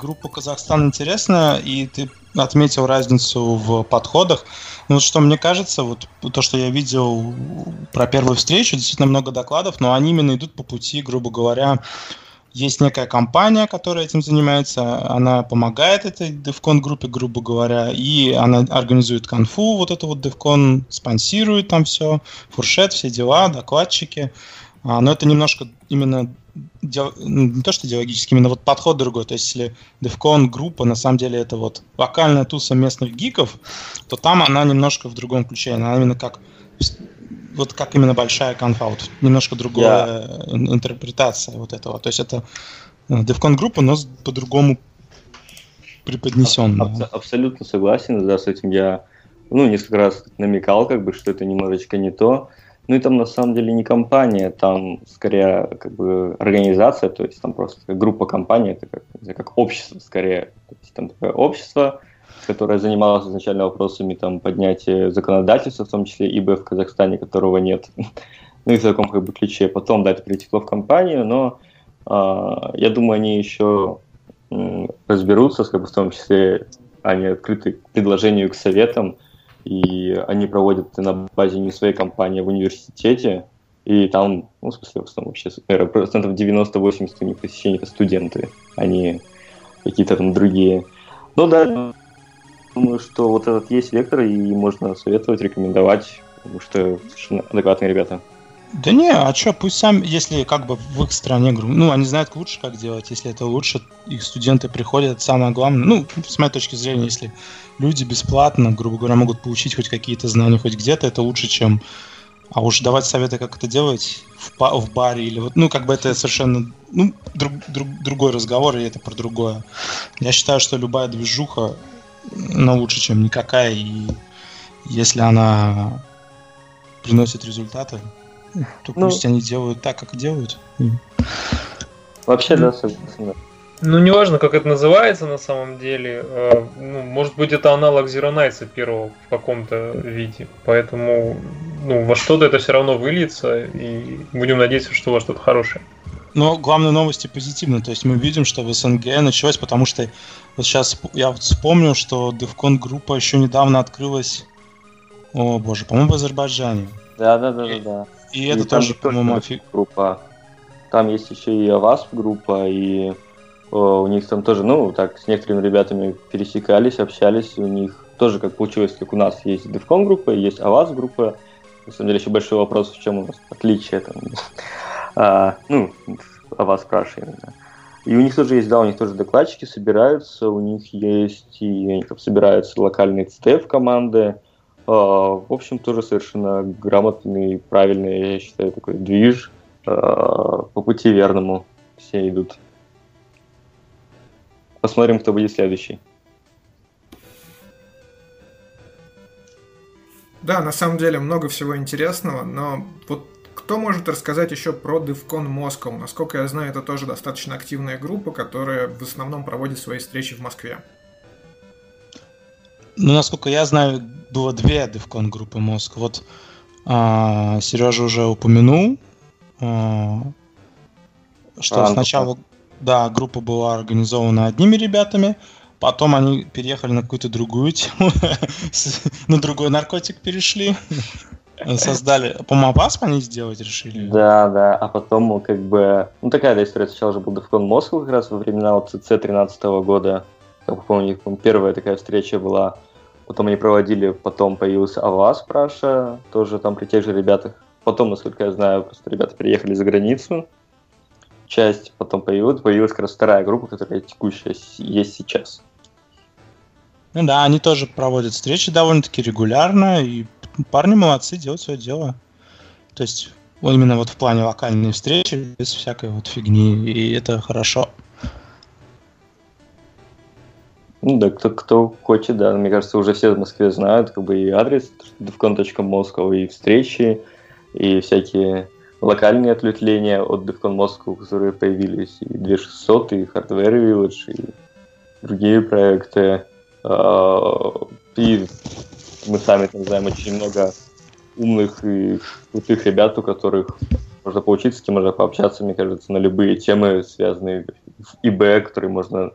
группа Казахстан интересная, и ты отметил разницу в подходах. Ну, что мне кажется, вот то, что я видел про первую встречу, действительно много докладов, но они именно идут по пути, грубо говоря, есть некая компания, которая этим занимается, она помогает этой DevCon группе, грубо говоря, и она организует конфу, вот эту вот DevCon, спонсирует там все, фуршет, все дела, докладчики. А, но это немножко именно не то что идеологически, именно вот подход другой. То есть, если DevCon группа, на самом деле, это вот вокальная туса местных гиков, то там она немножко в другом ключе. Она именно как вот как именно большая конфа, вот немножко другая yeah. интерпретация вот этого. То есть это DevCon группа, но по-другому преподнесенная. Аб- абсолютно согласен, да, с этим я ну, несколько раз намекал, как бы, что это немножечко не то. Ну и там на самом деле не компания, там скорее как бы организация, то есть там просто группа компаний, это как, знаю, как общество скорее. То есть там такое общество, которое занималось изначально вопросами там поднятия законодательства, в том числе ИБ в Казахстане, которого нет. ну и в таком как бы ключе. Потом, да, это перетекло в компанию, но э, я думаю, они еще э, разберутся, как бы в том числе они открыты к предложению к советам, и они проводят на базе не своей компании, а в университете, и там, ну, в смысле, в основном вообще, наверное, процентов 90-80 у них посещения это студенты, а не какие-то там другие. Ну да, думаю, что вот этот есть вектор, и можно советовать, рекомендовать, потому что совершенно адекватные ребята. Да не, а что, пусть сами, если как бы в их стране, ну, они знают лучше, как делать, если это лучше, их студенты приходят, самое главное. Ну, с моей точки зрения, если люди бесплатно, грубо говоря, могут получить хоть какие-то знания хоть где-то, это лучше, чем а уж давать советы, как это делать в, па- в баре или вот, ну, как бы это совершенно, ну, друг, друг, другой разговор, и это про другое. Я считаю, что любая движуха, ну, лучше, чем никакая, и если она приносит результаты, то ну, пусть они делают так, как делают. Вообще, да, согласен. Ну, неважно, как это называется на самом деле. Э, ну, может быть, это аналог Zero Nights первого в каком-то виде. Поэтому ну, во что-то это все равно выльется, и будем надеяться, что во что-то хорошее. Но главные новости позитивные. То есть мы видим, что в СНГ началось, потому что вот сейчас я вот вспомнил, что DevCon группа еще недавно открылась, о боже, по-моему, в Азербайджане. Да, да, да, да, да. И, и это тоже, по-моему, офиг... группа. Там есть еще и АВАС группа, и у них там тоже, ну, так, с некоторыми ребятами пересекались, общались, у них тоже как получилось, как у нас есть DevCon группа, есть АВАЗ группа. На самом деле еще большой вопрос, в чем у нас отличие там. а, ну, вас спрашиваем. Да. И у них тоже есть, да, у них тоже докладчики собираются, у них есть, и они там собираются локальные ЦТФ команды, в общем, тоже совершенно грамотный, правильный, я считаю, такой движ по пути верному. Все идут. Посмотрим, кто будет следующий. Да, на самом деле много всего интересного, но вот кто может рассказать еще про DevCon Moscow? Насколько я знаю, это тоже достаточно активная группа, которая в основном проводит свои встречи в Москве. Ну, насколько я знаю, было две DevCon группы Москва. Вот а, Сережа уже упомянул, а, что а, сначала, да, группа была организована одними ребятами, Потом они переехали на какую-то другую тему, на другой наркотик перешли. Создали, по-моему, АПАСП они сделать решили. Да, да, а потом как бы... Ну, такая да, история. Сначала же был DevCon Москва как раз во времена вот CC 13 года. Как помню, первая такая встреча была. Потом они проводили, потом появился АВАС Праша, тоже там при тех же ребятах. Потом, насколько я знаю, просто ребята переехали за границу. Часть потом появилась, появилась как раз вторая группа, которая текущая есть сейчас. Ну да, они тоже проводят встречи довольно-таки регулярно, и парни молодцы, делают свое дело. То есть именно вот в плане локальной встречи, без всякой вот фигни, и это хорошо. Ну да, кто, кто хочет, да, мне кажется, уже все в Москве знают, как бы и адрес defcon.moscow, и встречи, и всякие локальные ответвления от DevCon Moscow, которые появились, и 2600, и Hardware Village, и другие проекты. А, и мы сами там знаем очень много умных и крутых ребят, у которых можно поучиться, с кем можно пообщаться, мне кажется, на любые темы, связанные с ИБ, которые можно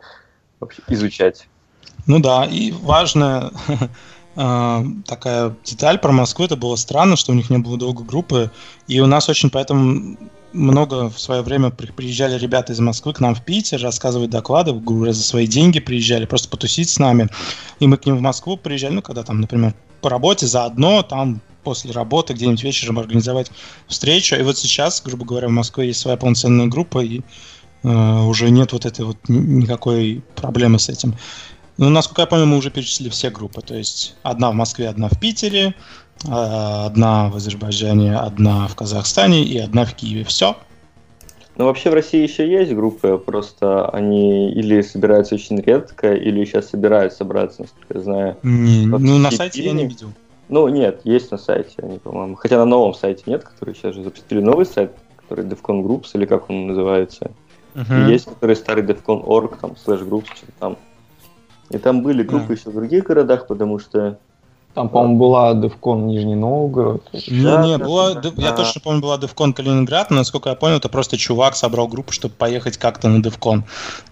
вообще изучать. Ну да, и важная а, такая деталь про Москву, это было странно, что у них не было долго группы, и у нас очень поэтому много в свое время приезжали ребята из Москвы к нам в Питер, рассказывать доклады, говоря, за свои деньги приезжали, просто потусить с нами. И мы к ним в Москву приезжали, ну, когда там, например, по работе заодно, там после работы где-нибудь вечером организовать встречу. И вот сейчас, грубо говоря, в Москве есть своя полноценная группа, и э, уже нет вот этой вот никакой проблемы с этим. Ну, насколько я помню, мы уже перечислили все группы. То есть одна в Москве, одна в Питере, Э, одна в Азербайджане, одна в Казахстане и одна в Киеве. Все. Ну, вообще в России еще есть группы, просто они или собираются очень редко, или сейчас собираются собраться, насколько я знаю. Не, ну, на сайте я не видел. Ну, нет, есть на сайте они, по-моему. Хотя на новом сайте нет, который сейчас же запустили новый сайт, который DevCon Groups, или как он называется. Uh-huh. И есть, который старый DevCon.org, там, слэш Groups, что-то там. И там были группы uh-huh. еще в других городах, потому что там, по-моему, была DevCon Нижний Новгород. Не, да, не, была, да. я точно помню, была DevCon Калининград, но, насколько я понял, это просто чувак собрал группу, чтобы поехать как-то на DevCon.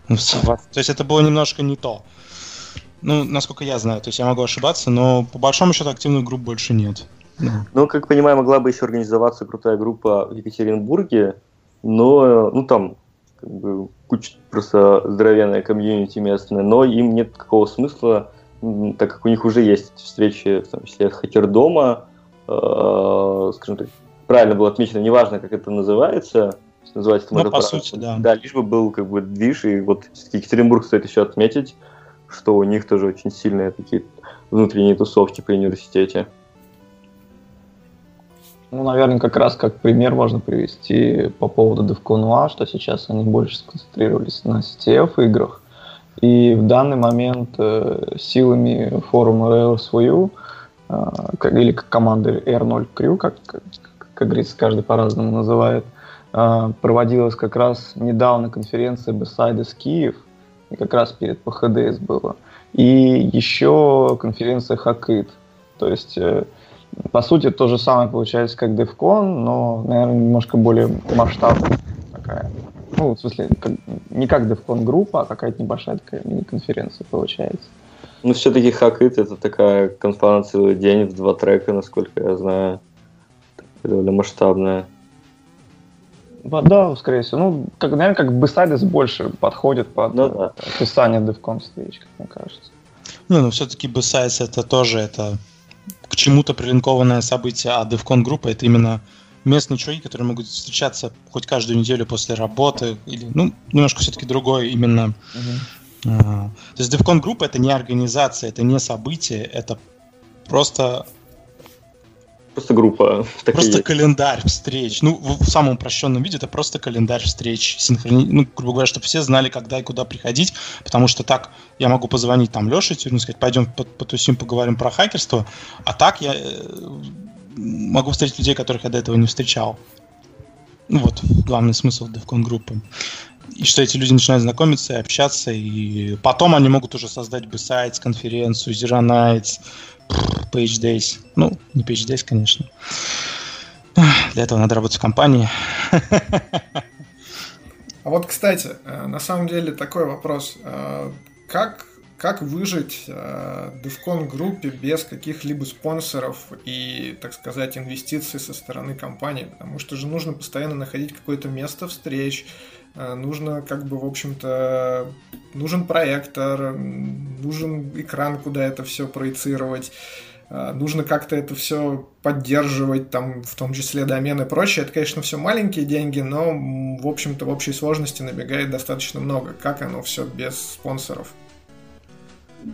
Ну, то есть это было немножко не то. Ну, насколько я знаю, то есть я могу ошибаться, но по большому счету активных групп больше нет. Ну, как понимаю, могла бы еще организоваться крутая группа в Екатеринбурге, но, ну, там, как бы, куча просто здоровенная комьюнити местная, но им нет какого смысла так как у них уже есть встречи, в том числе хакердома, э, скажем так, правильно было отмечено, неважно, как это называется, называется это ну, по сути, да. Да, лишь бы был как бы движ, и вот Екатеринбург стоит еще отметить, что у них тоже очень сильные такие внутренние тусовки при университете. Ну, наверное, как раз как пример можно привести по поводу DevCon что сейчас они больше сконцентрировались на CTF играх, и в данный момент э, силами форума Rails4U э, как, или команды R0 Crew, как, как, как говорится, каждый по-разному называет, э, проводилась как раз недавно конференция Besides Киев, и как раз перед ПХДС было. И еще конференция Hackit. То есть, э, по сути, то же самое получается, как DevCon, но, наверное, немножко более масштабная такая. Ну, в смысле, как, не как DevCon группа, а какая-то небольшая такая мини-конференция получается. Ну, все-таки Хакит это такая на целый день в два трека, насколько я знаю. Довольно масштабная. Да, скорее всего. Ну, как, наверное, как Besides больше подходит под ну, да. описание DevCon Stage, как мне кажется. Ну все-таки Besides это тоже это к чему-то прилинкованное событие, а DevCon группа это именно местные чуваки, которые могут встречаться хоть каждую неделю после работы, или, ну, немножко все-таки другое именно. Uh-huh. А, то есть DevCon группа это не организация, это не событие, это просто Просто группа. Просто календарь встреч. Ну, в, самом упрощенном виде это просто календарь встреч. Синхрони... Ну, грубо говоря, чтобы все знали, когда и куда приходить. Потому что так я могу позвонить там Леше Тюрину, сказать, пойдем потусим, поговорим про хакерство. А так я э, могу встретить людей, которых я до этого не встречал. Ну вот, главный смысл DevCon группы. И что эти люди начинают знакомиться и общаться, и потом они могут уже создать бы сайт, конференцию, Zero Nights, Page Days. Ну, не Page Days, конечно. Для этого надо работать в компании. А вот, кстати, э, на самом деле такой вопрос. Э, как, как выжить э, DevCon группе без каких-либо спонсоров и, так сказать, инвестиций со стороны компании? Потому что же нужно постоянно находить какое-то место встреч, нужно как бы, в общем-то, нужен проектор, нужен экран, куда это все проецировать. А, нужно как-то это все поддерживать, там, в том числе домен и прочее. Это, конечно, все маленькие деньги, но, в общем-то, в общей сложности набегает достаточно много. Как оно все без спонсоров?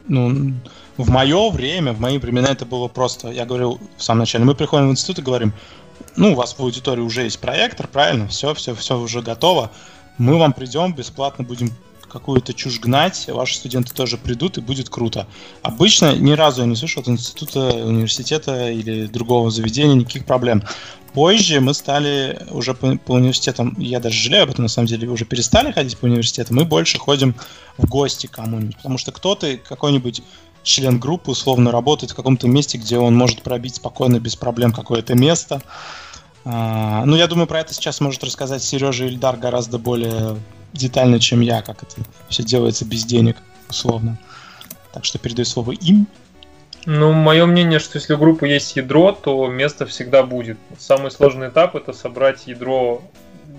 Ну, в мое время, в мои времена это было просто, я говорил в самом начале, мы приходим в институт и говорим, ну, у вас в аудитории уже есть проектор, правильно, все, все, все уже готово, мы вам придем, бесплатно будем какую-то чушь гнать, ваши студенты тоже придут и будет круто. Обычно ни разу я не слышал от института, университета или другого заведения никаких проблем. Позже мы стали уже по, по университетам, я даже жалею об этом, на самом деле, уже перестали ходить по университетам, мы больше ходим в гости кому-нибудь, потому что кто-то, какой-нибудь член группы условно работает в каком-то месте, где он может пробить спокойно, без проблем какое-то место. А, ну, я думаю, про это сейчас может рассказать Сережа Ильдар гораздо более детально, чем я, как это все делается без денег, условно. Так что передаю слово им. Ну, мое мнение, что если у группы есть ядро, то место всегда будет. Самый сложный этап это собрать ядро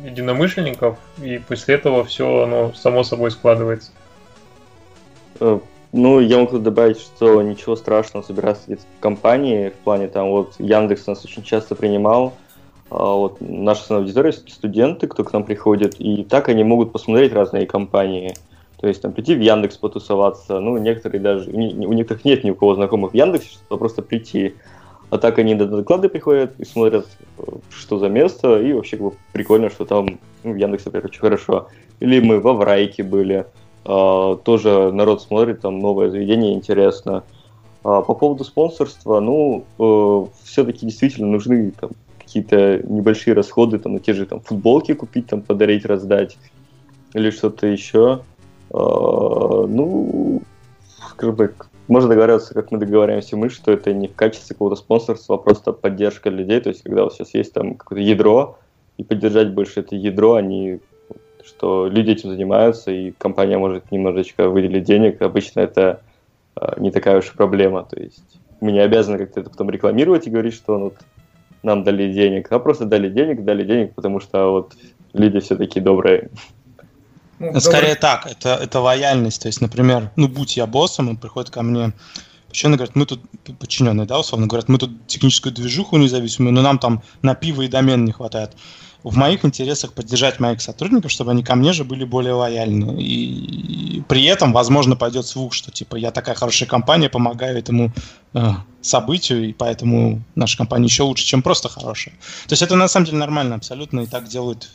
единомышленников, и после этого все оно само собой складывается. Э, ну, я могу добавить, что ничего страшного собираться в компании, в плане там вот Яндекс нас очень часто принимал, вот наша аудитория студенты, кто к нам приходит, и так они могут посмотреть разные компании. То есть там прийти в Яндекс потусоваться, ну, некоторые даже, у некоторых нет ни у кого знакомых в Яндексе, чтобы просто прийти. А так они на доклады приходят и смотрят, что за место, и вообще как бы прикольно, что там ну, в Яндексе, например, очень хорошо. Или мы во Врайке были, а, тоже народ смотрит, там новое заведение, интересно. А по поводу спонсорства, ну, э, все-таки действительно нужны там, какие-то небольшие расходы, там, на те же там, футболки купить, там, подарить, раздать, или что-то еще. А, ну, как бы, можно договариваться, как мы договариваемся мы, что это не в качестве какого-то спонсорства, а просто поддержка людей. То есть, когда у вас сейчас есть там какое-то ядро, и поддержать больше это ядро, а не что люди этим занимаются, и компания может немножечко выделить денег. Обычно это э, не такая уж и проблема. То есть мы не обязаны как-то это потом рекламировать и говорить, что вот нам дали денег, а просто дали денег, дали денег, потому что вот люди все такие добрые. Ну, Скорее добрый. так, это, это лояльность. То есть, например, ну, будь я боссом, он приходит ко мне, подчиненный говорит, мы тут, подчиненные, да, условно говорят, мы тут техническую движуху независимую, но нам там на пиво и домен не хватает в моих интересах поддержать моих сотрудников, чтобы они ко мне же были более лояльны. И при этом, возможно, пойдет звук, что типа я такая хорошая компания, помогаю этому э, событию, и поэтому наша компания еще лучше, чем просто хорошая. То есть это на самом деле нормально абсолютно, и так делают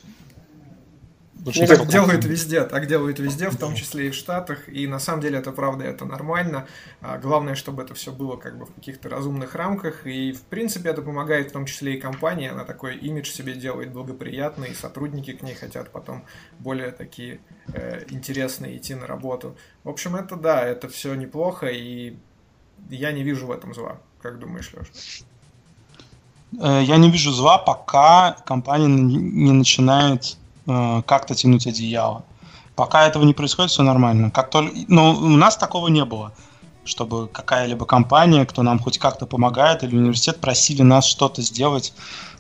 так делают везде, так делают везде, в том числе и в Штатах, и на самом деле это правда, это нормально. А, главное, чтобы это все было как бы в каких-то разумных рамках, и в принципе это помогает в том числе и компании, она такой имидж себе делает благоприятный, и сотрудники к ней хотят потом более такие э, интересные идти на работу. В общем, это да, это все неплохо, и я не вижу в этом зла. Как думаешь, Леша? Э, я не вижу зла, пока компания не начинает как-то тянуть одеяло. Пока этого не происходит, все нормально. Как только... Но у нас такого не было, чтобы какая-либо компания, кто нам хоть как-то помогает, или университет просили нас что-то сделать,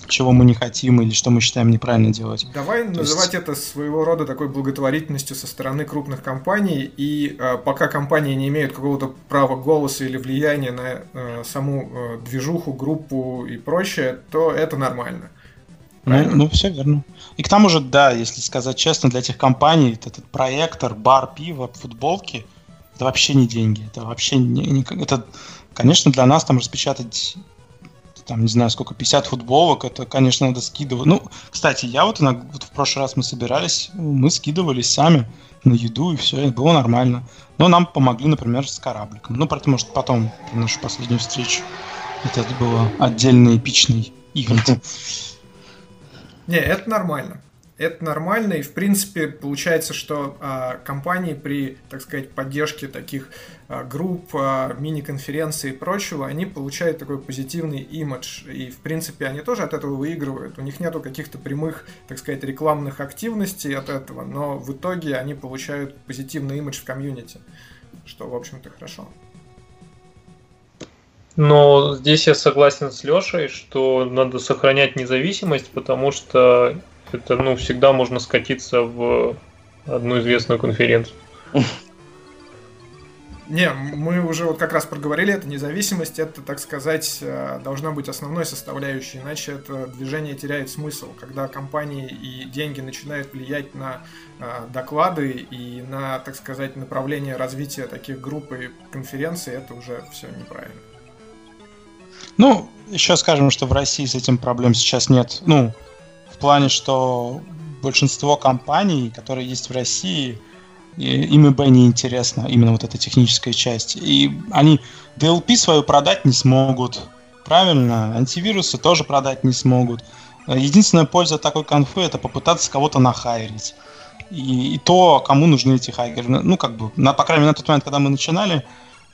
чего мы не хотим или что мы считаем неправильно делать. Давай То называть есть... это своего рода такой благотворительностью со стороны крупных компаний, и э, пока компании не имеют какого-то права голоса или влияния на э, саму э, движуху, группу и прочее, то это нормально. Ну, ну, все верно. И к тому же, да, если сказать честно, для этих компаний этот проектор, бар, пиво, футболки, это вообще не деньги. Это вообще не, не это, конечно, для нас там распечатать там, не знаю, сколько, 50 футболок, это, конечно, надо скидывать. Ну, кстати, я вот, иногда, вот в прошлый раз мы собирались, мы скидывались сами на еду, и все, это было нормально. Но нам помогли, например, с корабликом. Ну, правда, может, потом, в нашу последнюю встречу. Это было отдельный эпичный ивент. Не, это нормально это нормально, и в принципе получается, что а, компании при, так сказать, поддержке таких а, групп, а, мини-конференций и прочего, они получают такой позитивный имидж, и в принципе они тоже от этого выигрывают. У них нету каких-то прямых, так сказать, рекламных активностей от этого, но в итоге они получают позитивный имидж в комьюнити, что, в общем-то, хорошо. Но здесь я согласен с Лешей, что надо сохранять независимость, потому что это, ну, всегда можно скатиться в одну известную конференцию. Не, мы уже вот как раз проговорили, это независимость, это, так сказать, э, должна быть основной составляющей, иначе это движение теряет смысл. Когда компании и деньги начинают влиять на э, доклады и на, так сказать, направление развития таких групп и конференций, это уже все неправильно. Ну, еще скажем, что в России с этим проблем сейчас нет. Ну, в плане, что большинство компаний, которые есть в России, им ИБ не интересно, именно вот эта техническая часть. И они DLP свою продать не смогут. Правильно, антивирусы тоже продать не смогут. Единственная польза такой конфы это попытаться кого-то нахайрить. И, и то, кому нужны эти хайгеры. Ну, как бы, на, по крайней мере, на тот момент, когда мы начинали,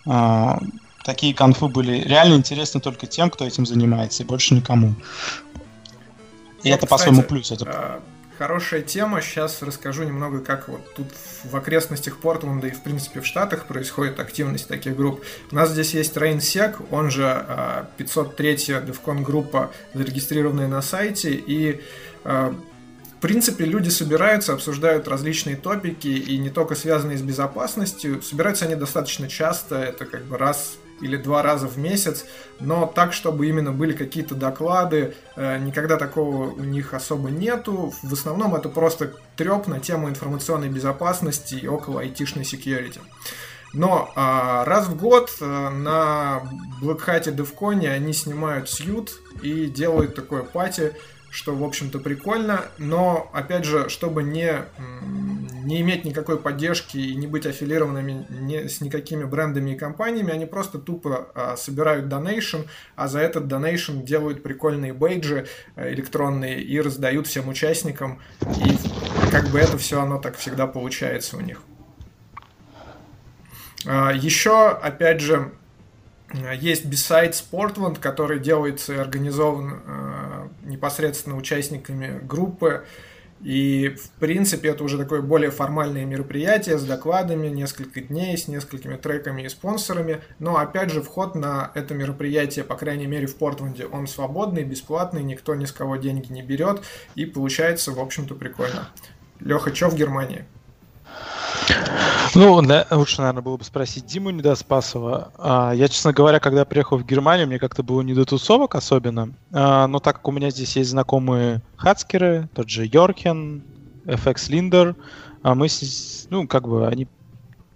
э, такие конфы были реально интересны только тем, кто этим занимается, и больше никому. И вот, это по-своему плюс. Это... А, хорошая тема. Сейчас расскажу немного, как вот тут в окрестностях Портленда и, в принципе, в Штатах происходит активность таких групп. У нас здесь есть RainSec, он же 503-я а, DevCon группа, зарегистрированная на сайте, и а, в принципе, люди собираются, обсуждают различные топики, и не только связанные с безопасностью. Собираются они достаточно часто, это как бы раз или два раза в месяц, но так, чтобы именно были какие-то доклады, э, никогда такого у них особо нету. В основном это просто треп на тему информационной безопасности и около айтишной security. Но а, раз в год а, на Black Hat и DevCon они снимают сьют и делают такое пати, что, в общем-то, прикольно, но, опять же, чтобы не, не иметь никакой поддержки и не быть аффилированными ни, с никакими брендами и компаниями, они просто тупо а, собирают донейшн, а за этот донейшн делают прикольные бейджи а, электронные и раздают всем участникам, и как бы это все, оно так всегда получается у них. А, еще, опять же, есть Besides Portland, который делается и организован э, непосредственно участниками группы. И, в принципе, это уже такое более формальное мероприятие с докладами, несколько дней, с несколькими треками и спонсорами. Но, опять же, вход на это мероприятие, по крайней мере, в Портленде, он свободный, бесплатный, никто ни с кого деньги не берет. И получается, в общем-то, прикольно. Леха, что в Германии? Ну, да, лучше, наверное, было бы спросить Диму Недоспасова. А, я, честно говоря, когда приехал в Германию, мне как-то было не до тусовок особенно. А, но так как у меня здесь есть знакомые хацкеры, тот же Йоркен, FX Linder, а мы, ну, как бы, они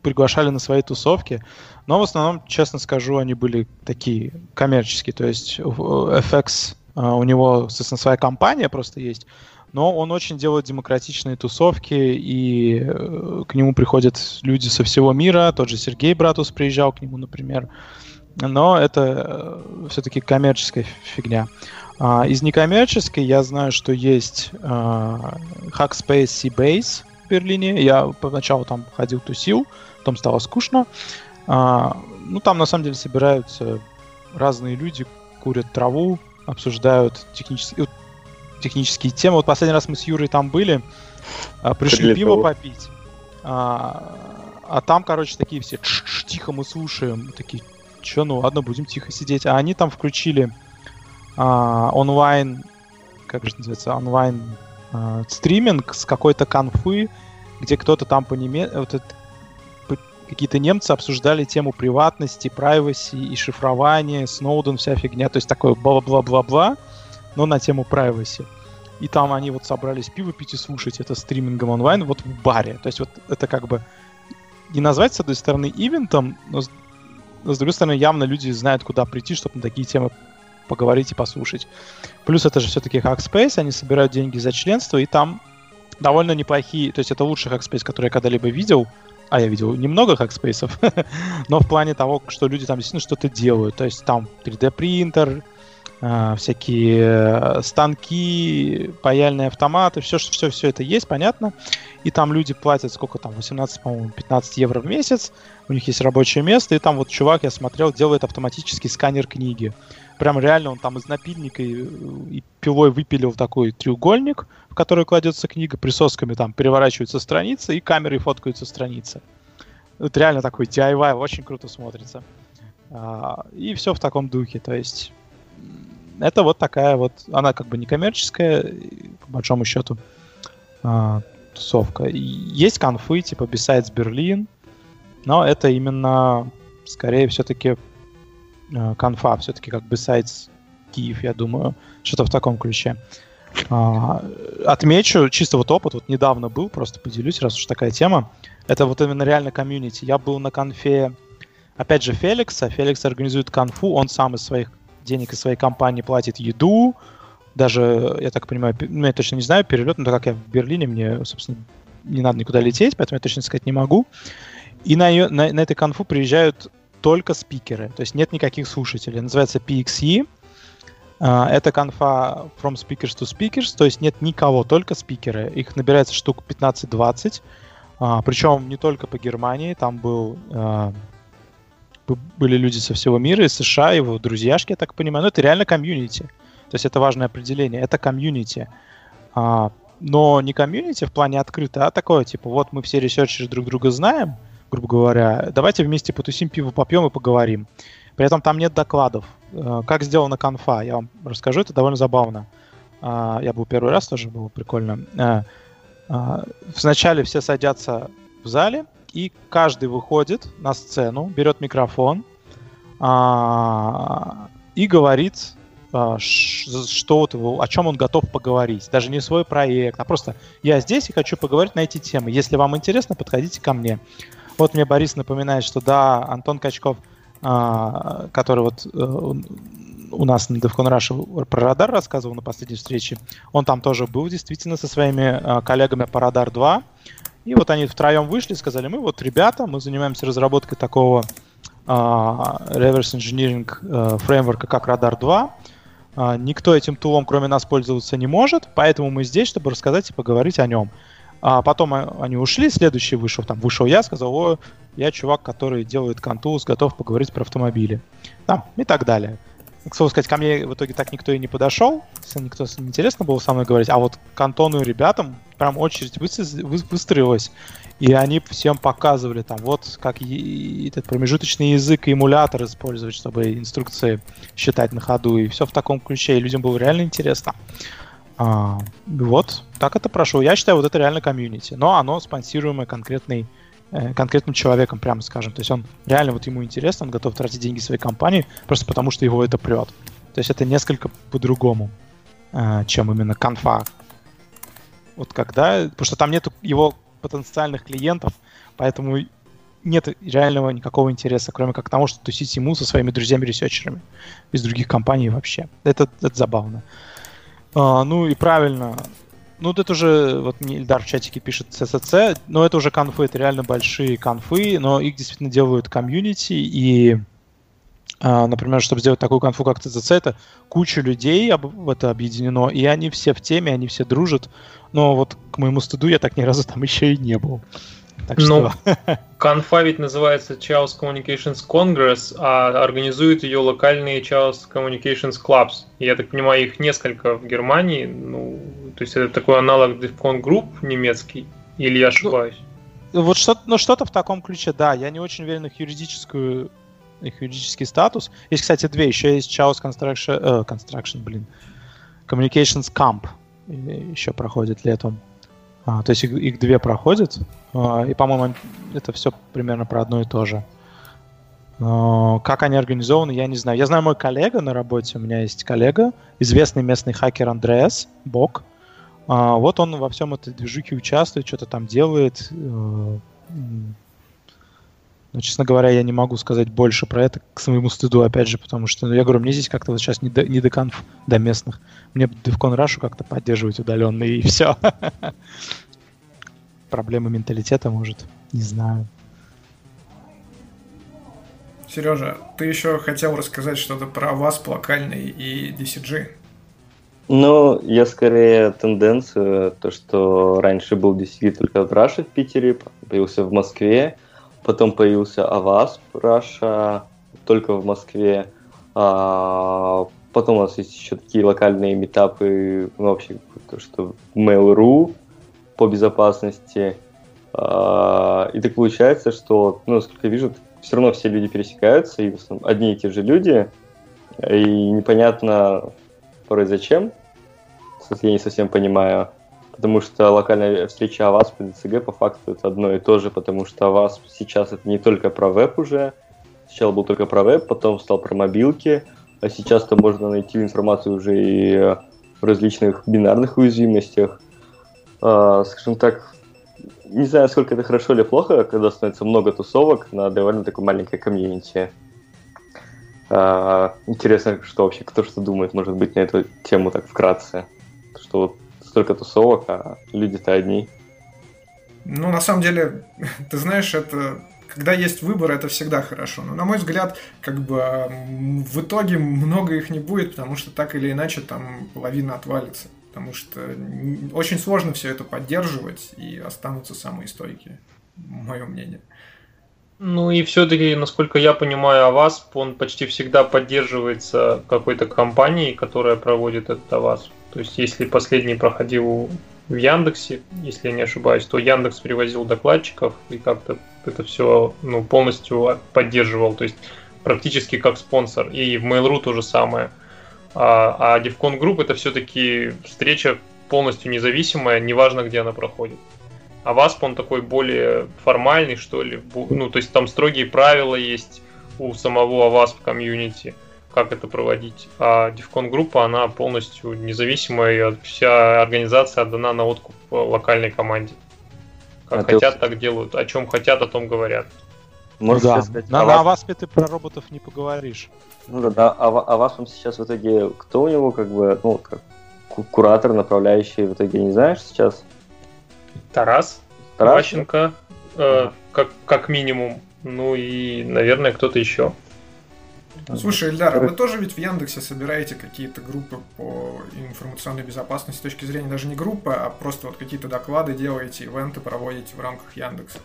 приглашали на свои тусовки. Но в основном, честно скажу, они были такие коммерческие. То есть FX, а, у него, соответственно, своя компания просто есть но он очень делает демократичные тусовки, и э, к нему приходят люди со всего мира. Тот же Сергей Братус приезжал к нему, например. Но это э, все-таки коммерческая фигня. А, из некоммерческой я знаю, что есть а, Hackspace Seabase в Берлине. Я поначалу там ходил, тусил, потом стало скучно. А, ну, там на самом деле собираются разные люди, курят траву, обсуждают технические технические темы. Вот последний раз мы с Юрой там были, а, пришли пиво попить. А, а там, короче, такие все тихо мы слушаем. Такие, че, ну ладно, будем тихо сидеть. А они там включили а, онлайн, как же называется, онлайн а, стриминг с какой-то конфы, где кто-то там по неме... вот это, какие-то немцы обсуждали тему приватности, privacy и шифрования, Сноуден, вся фигня, то есть такое бла-бла-бла-бла, но на тему privacy. И там они вот собрались пиво пить и слушать это стримингом онлайн вот в баре. То есть вот это как бы не назвать, с одной стороны, ивентом, но с, но с другой стороны, явно люди знают, куда прийти, чтобы на такие темы поговорить и послушать. Плюс это же все-таки Hackspace, они собирают деньги за членство, и там довольно неплохие, то есть это лучший Hackspace, который я когда-либо видел, а я видел немного Hackspace, но в плане того, что люди там действительно что-то делают, то есть там 3D принтер, а, всякие э, станки, паяльные автоматы, все, все, все это есть, понятно. И там люди платят сколько там, 18, по-моему, 15 евро в месяц, у них есть рабочее место, и там вот чувак, я смотрел, делает автоматический сканер книги. Прям реально он там из напильника и, и пилой выпилил такой треугольник, в который кладется книга, присосками там переворачиваются страницы, и камерой фоткаются страницы. Это реально такой DIY, очень круто смотрится. А, и все в таком духе, то есть это вот такая вот, она как бы не коммерческая, по большому счету, а, тусовка. есть конфы типа Besides Berlin, но это именно скорее все-таки а, конфа, все-таки как Besides Киев, я думаю, что-то в таком ключе. А, отмечу чисто вот опыт, вот недавно был, просто поделюсь, раз уж такая тема. Это вот именно реально комьюнити. Я был на конфе, опять же, Феликса. Феликс организует конфу, он сам из своих денег из своей компании платит еду, даже, я так понимаю, ну, я точно не знаю, перелет, но так как я в Берлине, мне, собственно, не надо никуда лететь, поэтому я точно сказать не могу. И на, ее, на, на этой конфу приезжают только спикеры, то есть нет никаких слушателей. Называется PXE. Uh, это конфа from speakers to speakers, то есть нет никого, только спикеры. Их набирается штук 15-20. Uh, а, причем не только по Германии, там был э, были люди со всего мира, из США, его друзьяшки, я так понимаю. Но это реально комьюнити. То есть это важное определение. Это комьюнити. А, но не комьюнити в плане открыто, а такое, типа, вот мы все researcher ы друг друга знаем, грубо говоря, давайте вместе потусим, пиво попьем и поговорим. При этом там нет докладов. А, как сделана конфа, я вам расскажу, это довольно забавно. А, я был первый раз, тоже было прикольно. А, а, вначале все садятся в зале, и каждый выходит на сцену, берет микрофон а, и говорит, а, что вот его, о чем он готов поговорить. Даже не свой проект, а просто я здесь и хочу поговорить на эти темы. Если вам интересно, подходите ко мне. Вот мне Борис напоминает, что да, Антон Качков, а, который вот э, у нас на DevCon Rush про радар рассказывал на последней встрече, он там тоже был действительно со своими а, коллегами по Радар 2. И вот они втроем вышли сказали, мы вот ребята, мы занимаемся разработкой такого uh, reverse engineering uh, фреймворка, как Radar 2. Uh, а, никто этим тулом, кроме нас, пользоваться не может, поэтому мы здесь, чтобы рассказать и поговорить о нем. А потом они ушли, следующий вышел, там вышел я, сказал, о, я чувак, который делает контуз, готов поговорить про автомобили. Там, и так далее к слову сказать, ко мне в итоге так никто и не подошел, никто интересно было со мной говорить, а вот к Антону и ребятам прям очередь выстроилась, и они всем показывали там, вот как этот промежуточный язык и эмулятор использовать, чтобы инструкции считать на ходу, и все в таком ключе, и людям было реально интересно. А, вот, так это прошло. Я считаю, вот это реально комьюнити, но оно спонсируемое конкретной конкретным человеком, прямо скажем. То есть он реально вот ему интересно, он готов тратить деньги своей компании просто потому, что его это прет. То есть это несколько по-другому, э, чем именно конфа. Вот когда... Потому что там нет его потенциальных клиентов, поэтому нет реального никакого интереса, кроме как того, что тусить ему со своими друзьями-ресерчерами из других компаний вообще. Это, это забавно. А, ну и правильно, ну, это уже, вот мне Ильдар в чатике пишет CCC, но это уже конфы, это реально большие конфы, но их действительно делают комьюнити, и, а, например, чтобы сделать такую конфу, как CCC, это куча людей в это объединено, и они все в теме, они все дружат, но вот к моему стыду я так ни разу там еще и не был. Так что... Ну, конфа ведь называется Chaos Communications Congress, а организуют ее локальные Chaos Communications Clubs. Я так понимаю, их несколько в Германии. Ну, то есть это такой аналог DevCon Group немецкий, или я ошибаюсь? Ну, вот что-то, ну, что-то в таком ключе, да. Я не очень уверен их юридическую их юридический статус. Есть, кстати, две. Еще есть Chaos Construction, э, Construction, блин, Communications Camp еще проходит летом. А, то есть их, их две проходят. А, и, по-моему, это все примерно про одно и то же. Как они организованы, я не знаю. Я знаю мой коллега на работе, у меня есть коллега, известный местный хакер Андреас Бок. А, вот он во всем этой движухе участвует, что-то там делает. Э, Но, честно говоря, я не могу сказать больше про это к своему стыду, опять же, потому что, ну, я говорю, мне здесь как-то вот сейчас не до, не до конф, до местных. Мне DevCon Rush как-то поддерживать удаленно, и все. Проблемы менталитета, может, не знаю. Сережа, ты еще хотел рассказать что-то про вас, локальный и DCG. Ну, я скорее тенденцию, то, что раньше был DCG только в Раше в Питере, появился в Москве, потом появился Авас Раша только в Москве, а потом у нас есть еще такие локальные метапы, ну, вообще, то, что Mail.ru по безопасности, а, и так получается, что, ну, насколько я вижу, все равно все люди пересекаются, и в основном одни и те же люди, и непонятно порой зачем, я не совсем понимаю, потому что локальная встреча АВАС по ДЦГ по факту это одно и то же, потому что АВАС сейчас это не только про веб уже, сначала был только про веб, потом стал про мобилки, а сейчас-то можно найти информацию уже и в различных бинарных уязвимостях. А, скажем так, не знаю, сколько это хорошо или плохо, когда становится много тусовок на довольно такой маленькой комьюнити. А, интересно, что вообще, кто что думает, может быть, на эту тему так вкратце. Что вот столько тусовок, а люди-то одни. Ну, на самом деле, ты знаешь, это когда есть выбор, это всегда хорошо. Но, на мой взгляд, как бы в итоге много их не будет, потому что так или иначе там половина отвалится потому что очень сложно все это поддерживать, и останутся самые стойкие, мое мнение. Ну и все-таки, насколько я понимаю, АВАС, он почти всегда поддерживается какой-то компанией, которая проводит этот АВАС. То есть, если последний проходил в Яндексе, если я не ошибаюсь, то Яндекс привозил докладчиков и как-то это все ну, полностью поддерживал. То есть, практически как спонсор. И в Mail.ru то же самое – а, а DevCon Group это все-таки встреча полностью независимая, неважно, где она проходит. А VASP, он такой более формальный, что ли. Ну, то есть там строгие правила есть у самого VASP комьюнити, как это проводить. А DevCon группа, она полностью независимая, и вся организация отдана на откуп локальной команде. Как а хотят, ты... так делают. О чем хотят, о том говорят. Можно да. сказать, на, а на вас... ты про роботов не поговоришь. Ну да, да. А, а вас он сейчас в итоге, кто у него как бы, ну, как куратор, направляющий, в итоге не знаешь сейчас? Тарас, Тарас? Ващенко, э, как, как минимум. Ну и, наверное, кто-то еще. Слушай, Эльдар, а вы тоже ведь в Яндексе собираете какие-то группы по информационной безопасности с точки зрения даже не группы, а просто вот какие-то доклады делаете, ивенты проводите в рамках Яндекса?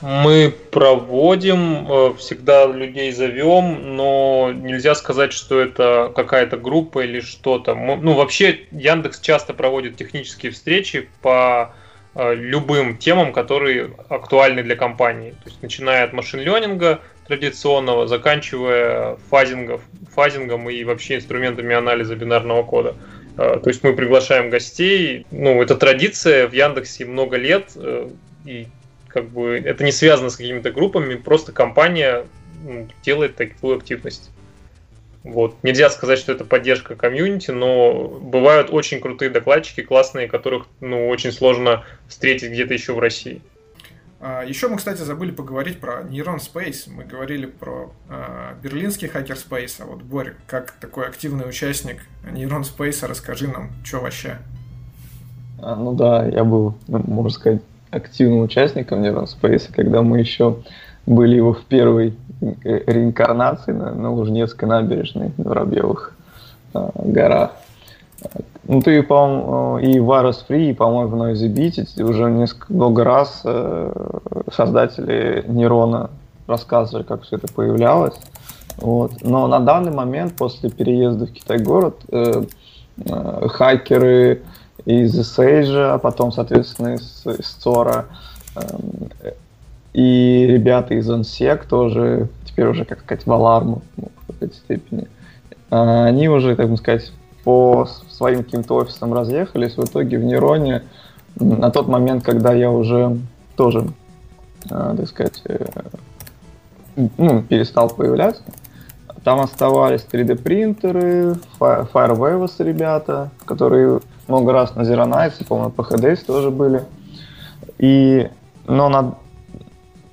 Мы проводим, э, всегда людей зовем, но нельзя сказать, что это какая-то группа или что-то. Ну, вообще, Яндекс часто проводит технические встречи по э, любым темам, которые актуальны для компании. То есть, начиная от машин-ленинга традиционного, заканчивая фазингов, фазингом и вообще инструментами анализа бинарного кода. Э, то есть мы приглашаем гостей. Ну, это традиция в Яндексе много лет, и как бы это не связано с какими-то группами, просто компания делает такую активность. Вот. Нельзя сказать, что это поддержка комьюнити, но бывают очень крутые докладчики, классные, которых ну, очень сложно встретить где-то еще в России. А, еще мы, кстати, забыли поговорить про Neuron Space. Мы говорили про э, берлинский хакерспейс. А вот, Борь, как такой активный участник Neuron Space, расскажи нам, что вообще. А, ну да, я был, ну, можно сказать, активным участником Neuron Space, когда мы еще были его в первой реинкарнации на, на Лужнецкой набережной в Воробьевых э, горах. Ну, ты, по-моему, и Virus Free, и, по-моему, в Noisy Beat уже несколько, много раз э, создатели Нейрона рассказывали, как все это появлялось. Вот. Но на данный момент, после переезда в Китай-город, э, э, хакеры, из а потом, соответственно, из, из Цора. Эм, и ребята из OnSec тоже, теперь уже, как сказать, в Аларму ну, в какой-то степени. А, они уже, так сказать, по своим каким-то офисам разъехались. В итоге в Нероне на тот момент, когда я уже тоже, а, так сказать, э, ну, перестал появляться, там оставались 3D принтеры, Firewaves ребята, которые много раз на Zero Nights, по-моему, по тоже были. И, но на,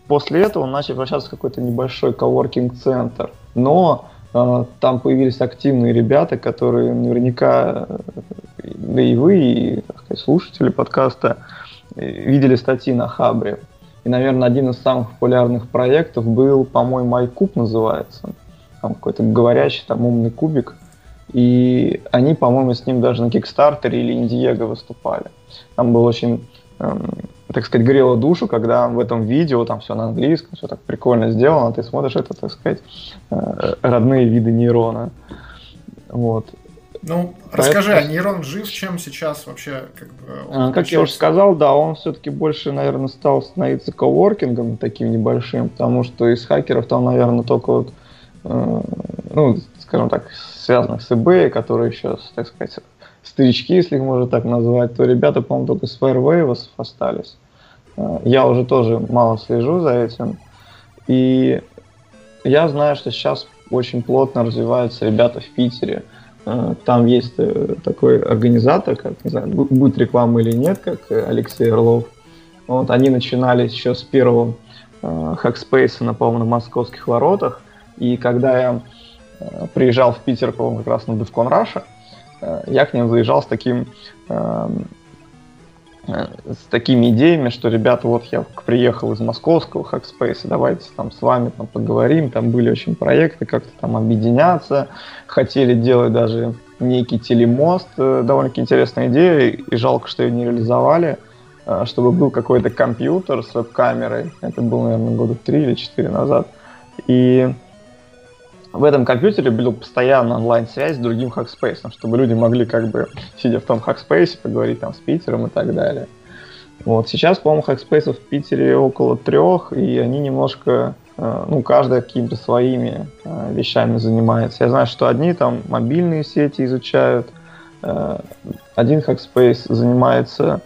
после этого он начал превращаться в какой-то небольшой коворкинг-центр. Но э, там появились активные ребята, которые наверняка, да и вы, и сказать, слушатели подкаста, видели статьи на Хабре. И, наверное, один из самых популярных проектов был, по-моему, iCube называется. Там какой-то говорящий, там умный кубик. И они, по-моему, с ним даже на Кикстартере или Индиего выступали. Там был очень, эм, так сказать, грело душу, когда в этом видео там все на английском, все так прикольно сделано, ты смотришь это, так сказать, э, родные виды нейрона. Вот. Ну, расскажи, а нейрон жив чем сейчас вообще? Как, бы, а, как я уже сказал, да, он все-таки больше, наверное, стал становиться коворкингом таким небольшим, потому что из хакеров там, наверное, только вот, э, ну, скажем так, связанных с eBay, которые еще, так сказать, старички, если их можно так назвать, то ребята, по-моему, только с Fairwave остались. Э, я уже тоже мало слежу за этим. И я знаю, что сейчас очень плотно развиваются ребята в Питере – а, там есть э, такой организатор, как, не знаю, будет реклама или нет, как э, Алексей Орлов. Вот, они начинали еще с первого э, Hackspace, на, по-моему, на московских воротах. И когда я э, приезжал в Питер, по-моему, как раз на DevCon Russia, э, я к ним заезжал с таким эм, Э, с такими идеями, что, ребята, вот я приехал из московского Hackspace, давайте там с вами там поговорим, там были очень проекты, как-то там объединяться, хотели делать даже некий телемост, э, довольно-таки интересная идея, и жалко, что ее не реализовали, э, чтобы был какой-то компьютер с веб-камерой, это было, наверное, года три или четыре назад, и в этом компьютере была постоянно онлайн-связь с другим Hackspace, чтобы люди могли как бы, сидя в том Hackspace, поговорить там с Питером и так далее. Вот. Сейчас, по-моему, Hackspace в Питере около трех, и они немножко, э, ну, каждая какими-то своими э, вещами занимается. Я знаю, что одни там мобильные сети изучают, э, один Hackspace занимается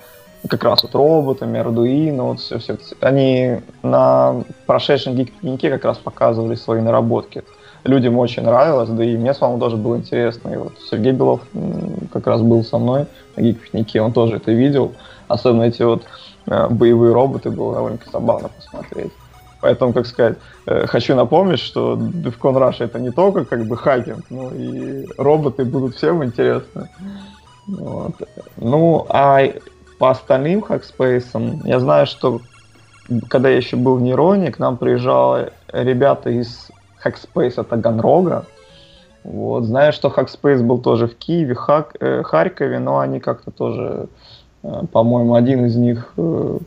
как раз вот роботами, Arduino, вот все, все. Они на прошедшем гик как раз показывали свои наработки людям очень нравилось, да и мне с вами тоже было интересно. И вот Сергей Белов как раз был со мной на гик он тоже это видел. Особенно эти вот э, боевые роботы было довольно забавно посмотреть. Поэтому, как сказать, э, хочу напомнить, что DevCon Rush это не только как бы хакинг, но и роботы будут всем интересны. Вот. Ну, а по остальным хакспейсам, я знаю, что когда я еще был в Нейроне, к нам приезжали ребята из Hackspace от Таганрога. Вот. Знаю, что Hackspace был тоже в Киеве, Хак, э, Харькове, но они как-то тоже, э, по-моему, один из них э,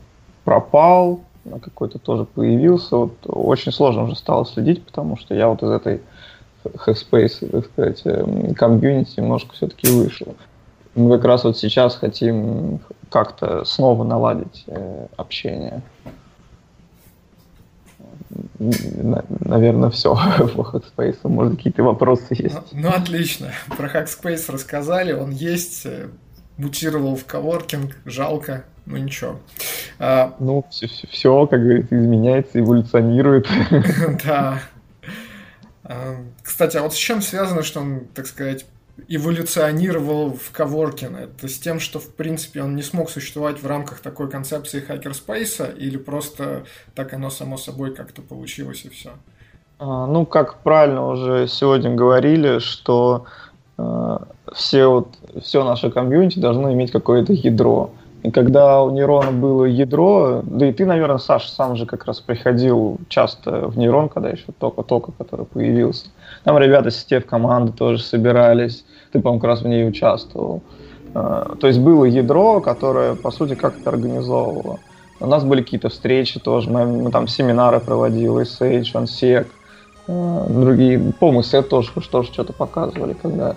пропал, какой-то тоже появился. Вот очень сложно уже стало следить, потому что я вот из этой Hackspace, так сказать, э, комьюнити немножко все-таки вышел. Мы как раз вот сейчас хотим как-то снова наладить э, общение наверное, все по Hackspace. Может, какие-то вопросы есть? Ну, ну, отлично. Про Hackspace рассказали. Он есть, э, мутировал в коворкинг. Жалко, ну ничего. А... Ну, все, все, все, как говорится, изменяется, эволюционирует. Да. А, кстати, а вот с чем связано, что он, так сказать, эволюционировал в коворкин? Это с тем, что, в принципе, он не смог существовать в рамках такой концепции хакерспейса, или просто так оно само собой как-то получилось и все? А, ну, как правильно уже сегодня говорили, что э, все, вот, все наше комьюнити должно иметь какое-то ядро. И когда у Нейрона было ядро, да и ты, наверное, Саша, сам же как раз приходил часто в Нейрон, когда еще только-только, который появился. Там ребята с в команды тоже собирались. Ты, по-моему, как раз в ней участвовал. А, то есть было ядро, которое, по сути, как-то организовывало. У нас были какие-то встречи тоже, мы, мы там семинары проводили, Sage, OnSec, а, другие, по-моему, тоже, что-то показывали когда а,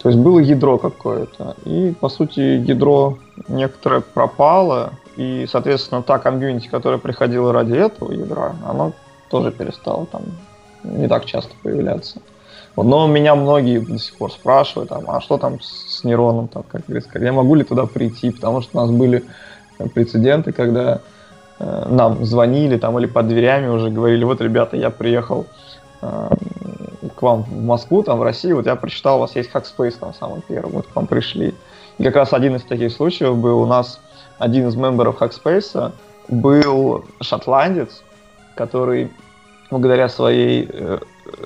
то есть было ядро какое-то. И, по сути, ядро некоторое пропало, и, соответственно, та комьюнити, которая приходила ради этого ядра, оно тоже перестало там не так часто появляться. Вот, но меня многие до сих пор спрашивают, там, а что там с нейроном, там, как говорится, я могу ли туда прийти, потому что у нас были прецеденты, когда э, нам звонили там или под дверями уже говорили, вот, ребята, я приехал э, к вам в Москву, там, в Россию, вот я прочитал, у вас есть Hackspace там самый первый, вот к вам пришли. И как раз один из таких случаев был у нас один из мемберов Hackspace, был шотландец, который благодаря своей э,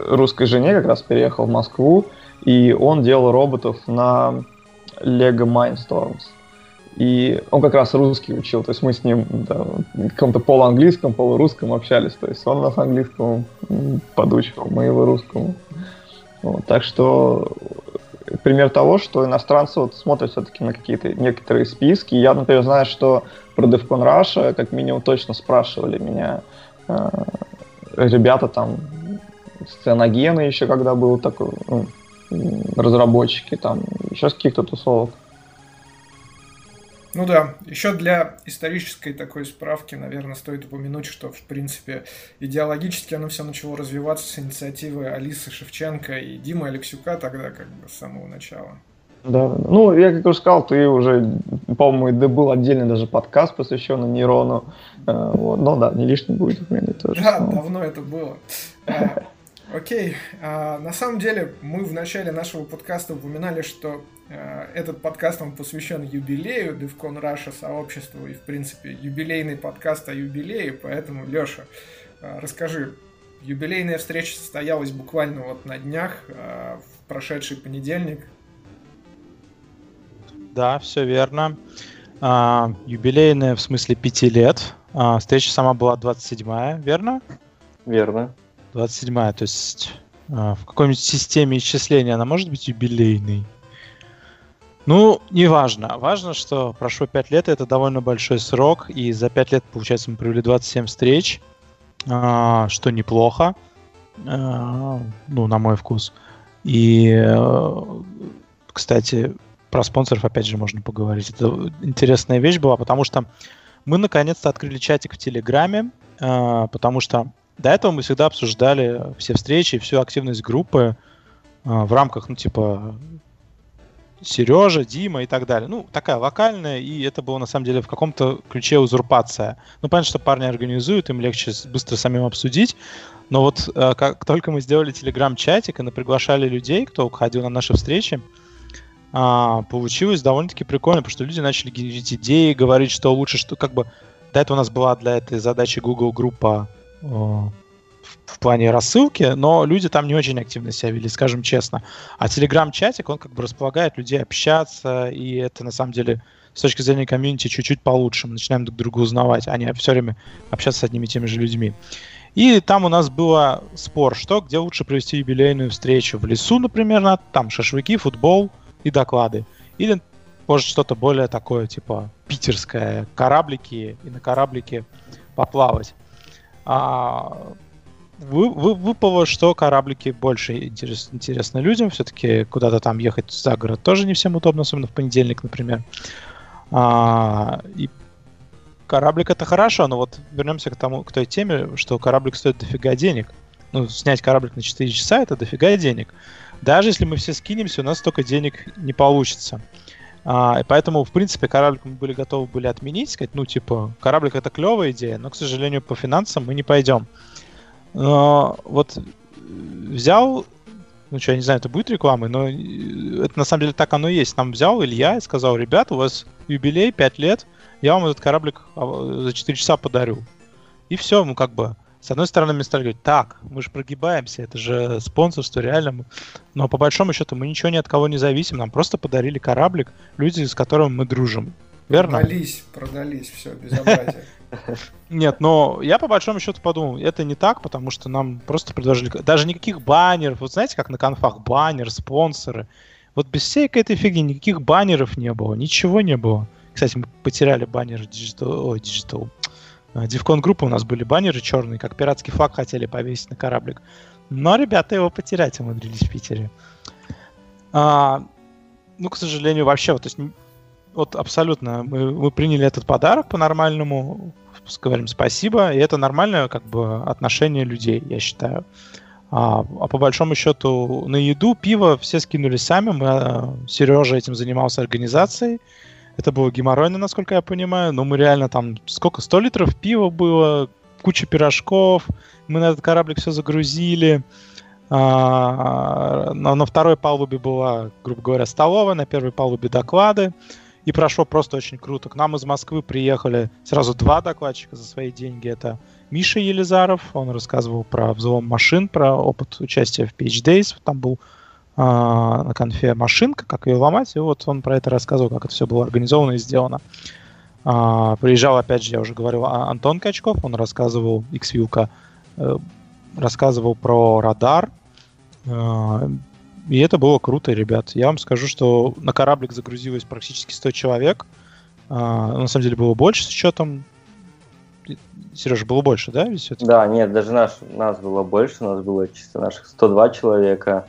русской жене как раз переехал в Москву, и он делал роботов на Lego Mindstorms. И он как раз русский учил, то есть мы с ним да, в каком-то полуанглийском, полурусском общались, то есть он нас английскому подучивал, мы его русскому. Вот, так что пример того, что иностранцы вот смотрят все-таки на какие-то некоторые списки. Я, например, знаю, что про DevCon Russia как минимум точно спрашивали меня э, ребята там сценогены еще когда был такой, ну, разработчики там, еще с каких-то тусовок. Ну да, еще для исторической такой справки, наверное, стоит упомянуть, что, в принципе, идеологически оно все начало развиваться с инициативы Алисы Шевченко и Димы Алексюка тогда, как бы, с самого начала. Да, ну, я как уже сказал, ты уже, по-моему, да был отдельный даже подкаст, посвященный нейрону. Э, вот, но да, не лишним будет упомянуть тоже. Да, давно это было. А, окей, а, на самом деле мы в начале нашего подкаста упоминали, что Э, этот подкаст он посвящен юбилею DevCon Russia сообществу и, в принципе, юбилейный подкаст о юбилее, поэтому, Леша, э, расскажи, юбилейная встреча состоялась буквально вот на днях, э, в прошедший понедельник. Да, все верно. А, юбилейная в смысле пяти лет. А, встреча сама была 27-я, верно? Верно. 27-я, то есть а, в какой-нибудь системе исчисления она может быть юбилейной? Ну, не важно. Что прошло 5 лет, это довольно большой срок, и за 5 лет, получается, мы провели 27 встреч, а, что неплохо, а, ну, на мой вкус. И, э, кстати, про спонсоров опять же можно поговорить. Это интересная вещь была, потому что мы наконец-то открыли чатик в Телеграме, а, потому что до этого мы всегда обсуждали все встречи, всю активность группы в рамках, ну, типа, Сережа, Дима и так далее. Ну, такая локальная, и это было на самом деле в каком-то ключе узурпация. Ну, понятно, что парни организуют, им легче быстро самим обсудить. Но вот э, как только мы сделали телеграм-чатик и приглашали людей, кто уходил на наши встречи, а, получилось довольно-таки прикольно, потому что люди начали генерить идеи, говорить, что лучше, что как бы до этого у нас была для этой задачи Google группа в плане рассылки, но люди там не очень активно себя вели, скажем честно. А телеграм-чатик, он как бы располагает людей общаться, и это на самом деле с точки зрения комьюнити чуть-чуть получше. Мы начинаем друг друга узнавать, а не все время общаться с одними и теми же людьми. И там у нас был спор, что где лучше провести юбилейную встречу. В лесу, например, на, там шашлыки, футбол и доклады. Или, может, что-то более такое, типа питерское, кораблики, и на кораблике поплавать. А, вы, вы, выпало, что кораблики больше интерес, интересны людям. Все-таки куда-то там ехать за город тоже не всем удобно, особенно в понедельник, например. А, и кораблик это хорошо, но вот вернемся к тому, к той теме, что кораблик стоит дофига денег. Ну, снять кораблик на 4 часа это дофига денег. Даже если мы все скинемся, у нас столько денег не получится. А, и поэтому, в принципе, кораблик мы были готовы были отменить, сказать, ну, типа, кораблик это клевая идея, но, к сожалению, по финансам мы не пойдем. Но вот взял, ну что, я не знаю, это будет рекламой, но это на самом деле так оно и есть. Нам взял Илья и сказал, ребят, у вас юбилей 5 лет, я вам этот кораблик а, за 4 часа подарю. И все, ну как бы, с одной стороны, мне стали говорить, так, мы же прогибаемся, это же спонсорство, реально. Но по большому счету мы ничего ни от кого не зависим, нам просто подарили кораблик, люди, с которыми мы дружим. Верно? Продались, продались, все, безобразие. Нет, но я по большому счету подумал, это не так, потому что нам просто предложили даже никаких баннеров. Вот знаете, как на конфах баннер, спонсоры. Вот без всей этой фигни никаких баннеров не было, ничего не было. Кстати, мы потеряли баннер Digital, ой, Digital. Дивкон группы у нас были баннеры черные, как пиратский флаг хотели повесить на кораблик. Но ребята его потерять умудрились в Питере. А, ну, к сожалению, вообще, вот, то есть вот абсолютно. Мы, мы приняли этот подарок по-нормальному, говорим спасибо, и это нормальное как бы отношение людей, я считаю. А, а по большому счету на еду, пиво все скинули сами. Мы, а, Сережа этим занимался организацией. Это было геморройно, насколько я понимаю. Но мы реально там сколько? 100 литров пива было, куча пирожков. Мы на этот кораблик все загрузили. А, на, второй палубе была, грубо говоря, столовая, на первой палубе доклады. и прошло просто очень круто. К нам из Москвы приехали сразу два докладчика за свои деньги. Это Миша Елизаров, он рассказывал про взлом машин, про опыт участия в PH Days. Там был на конфе машинка, как ее ломать, и вот он про это рассказывал, как это все было организовано и сделано. Э, приезжал, опять же, я уже говорил, а, Антон Качков, он рассказывал, x э, рассказывал про радар, и это было круто, ребят. Я вам скажу, что на кораблик загрузилось практически 100 человек. А, на самом деле было больше с учетом... Сережа, было больше, да? Ведь да, нет, даже наш, нас было больше, нас было чисто наших 102 человека.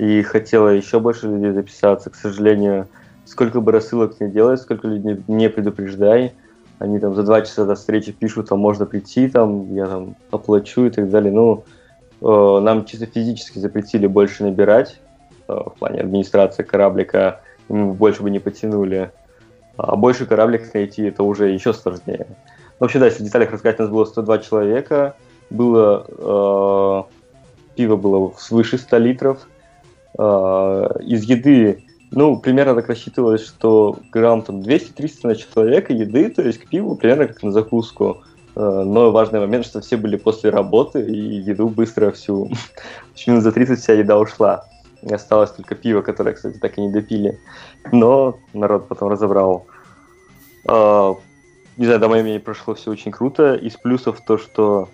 И хотела еще больше людей записаться. К сожалению, сколько бы рассылок не делай, сколько людей не предупреждай, они там за два часа до встречи пишут, там можно прийти, там я там оплачу и так далее. Ну, э, нам чисто физически запретили больше набирать, Э, в плане администрации кораблика мы больше бы не потянули. А больше кораблик найти это уже еще сложнее. Ну, вообще, да, если в деталях рассказать, у нас было 102 человека, было э, пиво было свыше 100 литров. Э, из еды, ну, примерно так рассчитывалось, что грамм там 200-300 на человека еды, то есть к пиву примерно как на закуску. Э, но важный момент, что все были после работы, и еду быстро всю, минут за 30 вся еда ушла. И осталось только пиво, которое, кстати, так и не допили. Но народ потом разобрал. А, не знаю, до моего мнения прошло все очень круто. Из плюсов то, что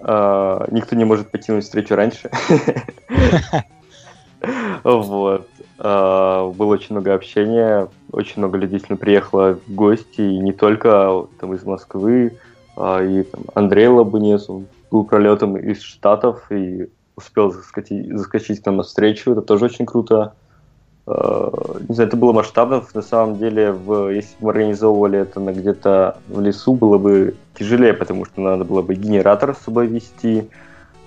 никто не может потянуть встречу раньше. Вот. А, было очень много общения, очень много людей приехало в гости, и не только там из Москвы, и там, Андрей Лабунец, он был пролетом из Штатов, и успел заскочить, заскочить к нам навстречу, это тоже очень круто. Э, не знаю, это было масштабно, на самом деле, в, если бы мы организовывали это на где-то в лесу, было бы тяжелее, потому что надо было бы генератор с собой вести,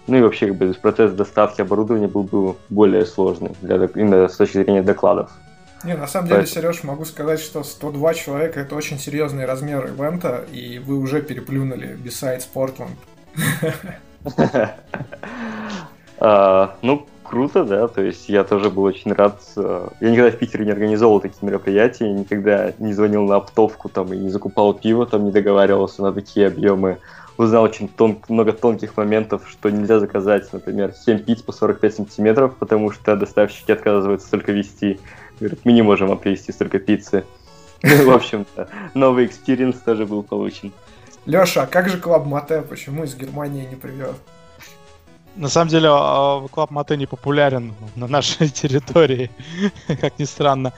ну и вообще как бы процесс доставки оборудования был бы более сложный для, именно с точки зрения докладов. Не, на самом деле, Сереж, могу сказать, что 102 человека это очень серьезный размер ивента, и вы уже переплюнули Besides Portland. А, ну, круто, да, то есть я тоже был очень рад. Э, я никогда в Питере не организовывал такие мероприятия, никогда не звонил на оптовку там и не закупал пиво, там не договаривался на такие объемы. Узнал очень тон, много тонких моментов, что нельзя заказать, например, 7 пицц по 45 сантиметров, потому что доставщики отказываются столько везти. Говорят, мы не можем вам привезти столько пиццы. В общем-то, новый experience тоже был получен. Леша, а как же Club-Mate? Почему из Германии не привез? На самом деле, Club-Mate не популярен на нашей территории, как ни странно.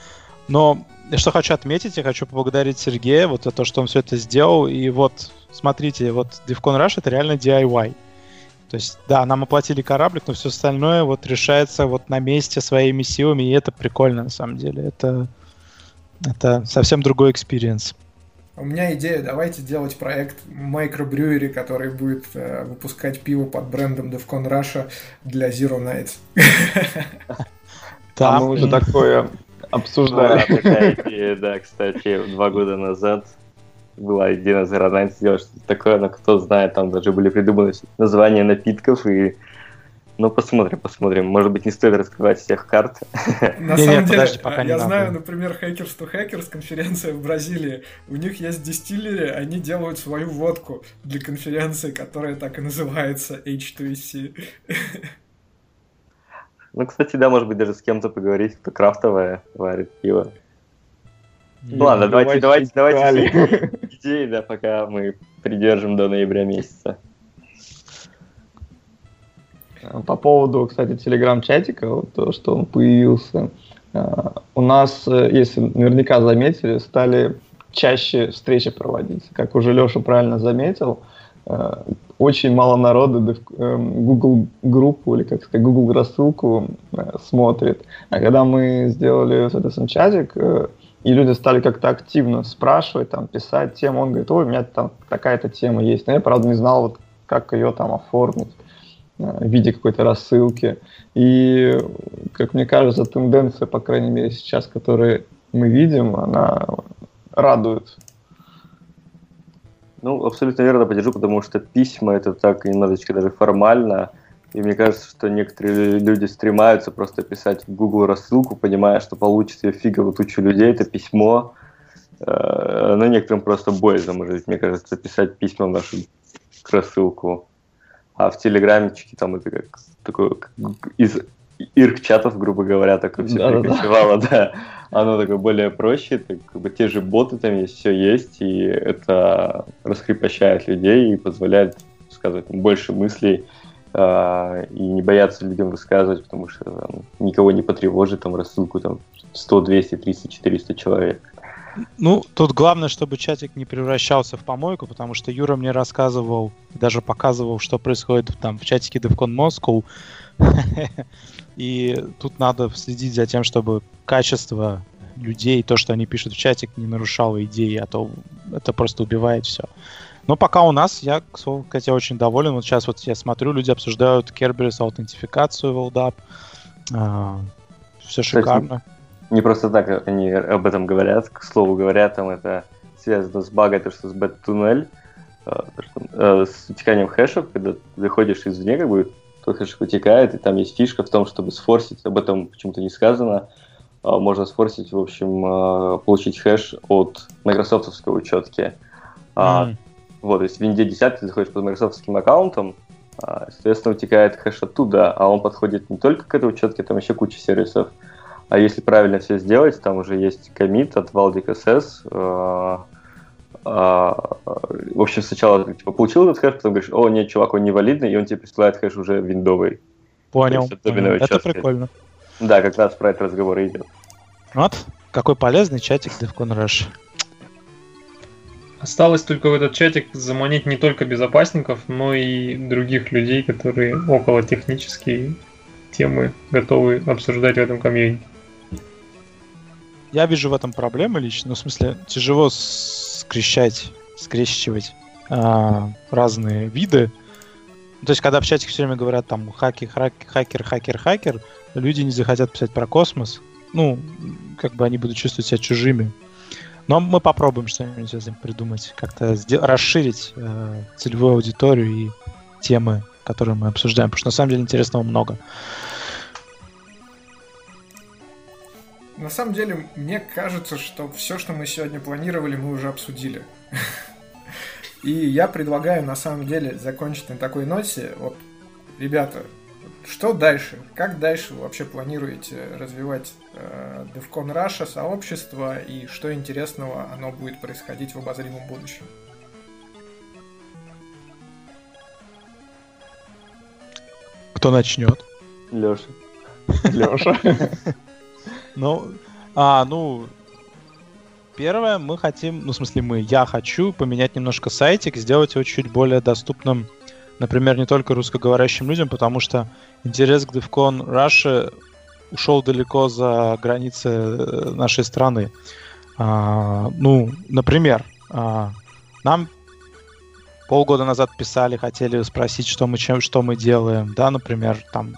Но что хочу отметить, я хочу поблагодарить Сергея вот за то, что он все это сделал. И вот, смотрите, вот Defcon Russia это реально DIY. То есть, да, нам оплатили кораблик, но все остальное вот решается вот на месте своими силами, и это прикольно на самом деле. Это, это совсем другой experience. У меня идея, давайте делать проект microbrewery, который будет э, выпускать пиво под брендом Defcon Russia для Zero Nights. Да, мы уже такое обсуждали. такая идея, да, кстати, два года назад была идея на Zero Nights сделать что-то такое, но кто знает, там даже были придуманы названия напитков и ну, посмотрим, посмотрим. Может быть, не стоит раскрывать всех карт. На самом деле, я знаю, например, Hackers to Hackers, конференция в Бразилии. У них есть дистиллери, они делают свою водку для конференции, которая так и называется H2C. Ну, кстати, да, может быть, даже с кем-то поговорить, кто крафтовое варит пиво. Ну ладно, давайте, давайте, давайте идеи, да, пока мы придержим до ноября месяца. По поводу, кстати, телеграм-чатика, вот то, что он появился, э, у нас, э, если наверняка заметили, стали чаще встречи проводиться. Как уже Леша правильно заметил, э, очень мало народу Google группу или, как сказать, Google рассылку смотрит. А когда мы сделали, соответственно, чатик, и люди стали как-то активно спрашивать, там, писать тему, он говорит, ой, у меня там такая-то тема есть. Но я, правда, не знал, вот, как ее там оформить. Э, в виде какой-то рассылки. И, как мне кажется, тенденция, по крайней мере, сейчас, которую мы видим, она радует. Ну, абсолютно верно поддержу, потому что письма это так немножечко даже формально. И мне кажется, что некоторые люди стремаются просто писать в Google рассылку, понимая, что получится фигово тучу людей, это письмо. Э, но некоторым просто боязно, может быть, мне кажется, писать письма в нашу рассылку. А в Телеграмчике там это как такое как из ирк-чатов, грубо говоря, такое все да, перекочевало, да. да. Оно такое более проще, это как бы те же боты там есть, все есть, и это раскрепощает людей и позволяет сказать больше мыслей э, и не бояться людям высказывать, потому что там, никого не потревожит там рассылку там 100, 200, 300, 400 человек. Ну, тут главное, чтобы чатик не превращался в помойку, потому что Юра мне рассказывал, даже показывал, что происходит там в чатике DevCon Moscow. И тут надо следить за тем, чтобы качество людей, то, что они пишут в чатик, не нарушало идеи, а то это просто убивает все. Но пока у нас, я, к слову, кстати, очень доволен. Вот сейчас вот я смотрю, люди обсуждают Kerberos аутентификацию в LDAP. А, все шикарно. Не просто так они об этом говорят. К слову говоря, там это связано с багой, то, что с бет-туннель, а, э, с утеканием хэшев, когда ты заходишь извне, как бы твой хэш утекает, и там есть фишка в том, чтобы сфорсить, об этом почему-то не сказано, а, можно сфорсить, в общем, получить хэш от майкрософтовской учетки. Mm. Вот, то есть в Винде 10 ты заходишь под майкрософтским аккаунтом, а, соответственно, утекает хэш оттуда, а он подходит не только к этой учетке, там еще куча сервисов. А если правильно все сделать, там уже есть комит от Valdic SS. Э, э, в общем, сначала типа, получил этот хэш, потом говоришь, о, нет, чувак, он невалидный, и он тебе присылает хэш уже виндовый. Понял. Понял. Это прикольно. Да, как раз про этот разговор идет. Вот, какой полезный чатик DevCon Rush. Осталось только в этот чатик заманить не только безопасников, но и других людей, которые около технические темы готовы обсуждать в этом комьюнити. Я вижу в этом проблемы лично. Ну, в смысле, тяжело скрещать, скрещивать а, разные виды. То есть, когда в чатике все время говорят там хаки, хаки, хакер, хакер, хакер, люди не захотят писать про космос. Ну, как бы они будут чувствовать себя чужими. Но мы попробуем что-нибудь этим придумать, как-то расширить э, целевую аудиторию и темы, которые мы обсуждаем, потому что на самом деле интересного много. На самом деле, мне кажется, что все, что мы сегодня планировали, мы уже обсудили. И я предлагаю, на самом деле, закончить на такой ноте. Вот, ребята, что дальше? Как дальше вы вообще планируете развивать DevCon Russia сообщество и что интересного оно будет происходить в обозримом будущем? Кто начнет? Леша. Леша. Ну, а, ну, первое, мы хотим, ну, в смысле мы, я хочу поменять немножко сайтик, сделать его чуть более доступным например, не только русскоговорящим людям, потому что интерес к DevCon Russia ушел далеко за границы э, нашей страны. А, ну, например, а, нам полгода назад писали, хотели спросить, что мы, чем, что мы делаем, да, например, там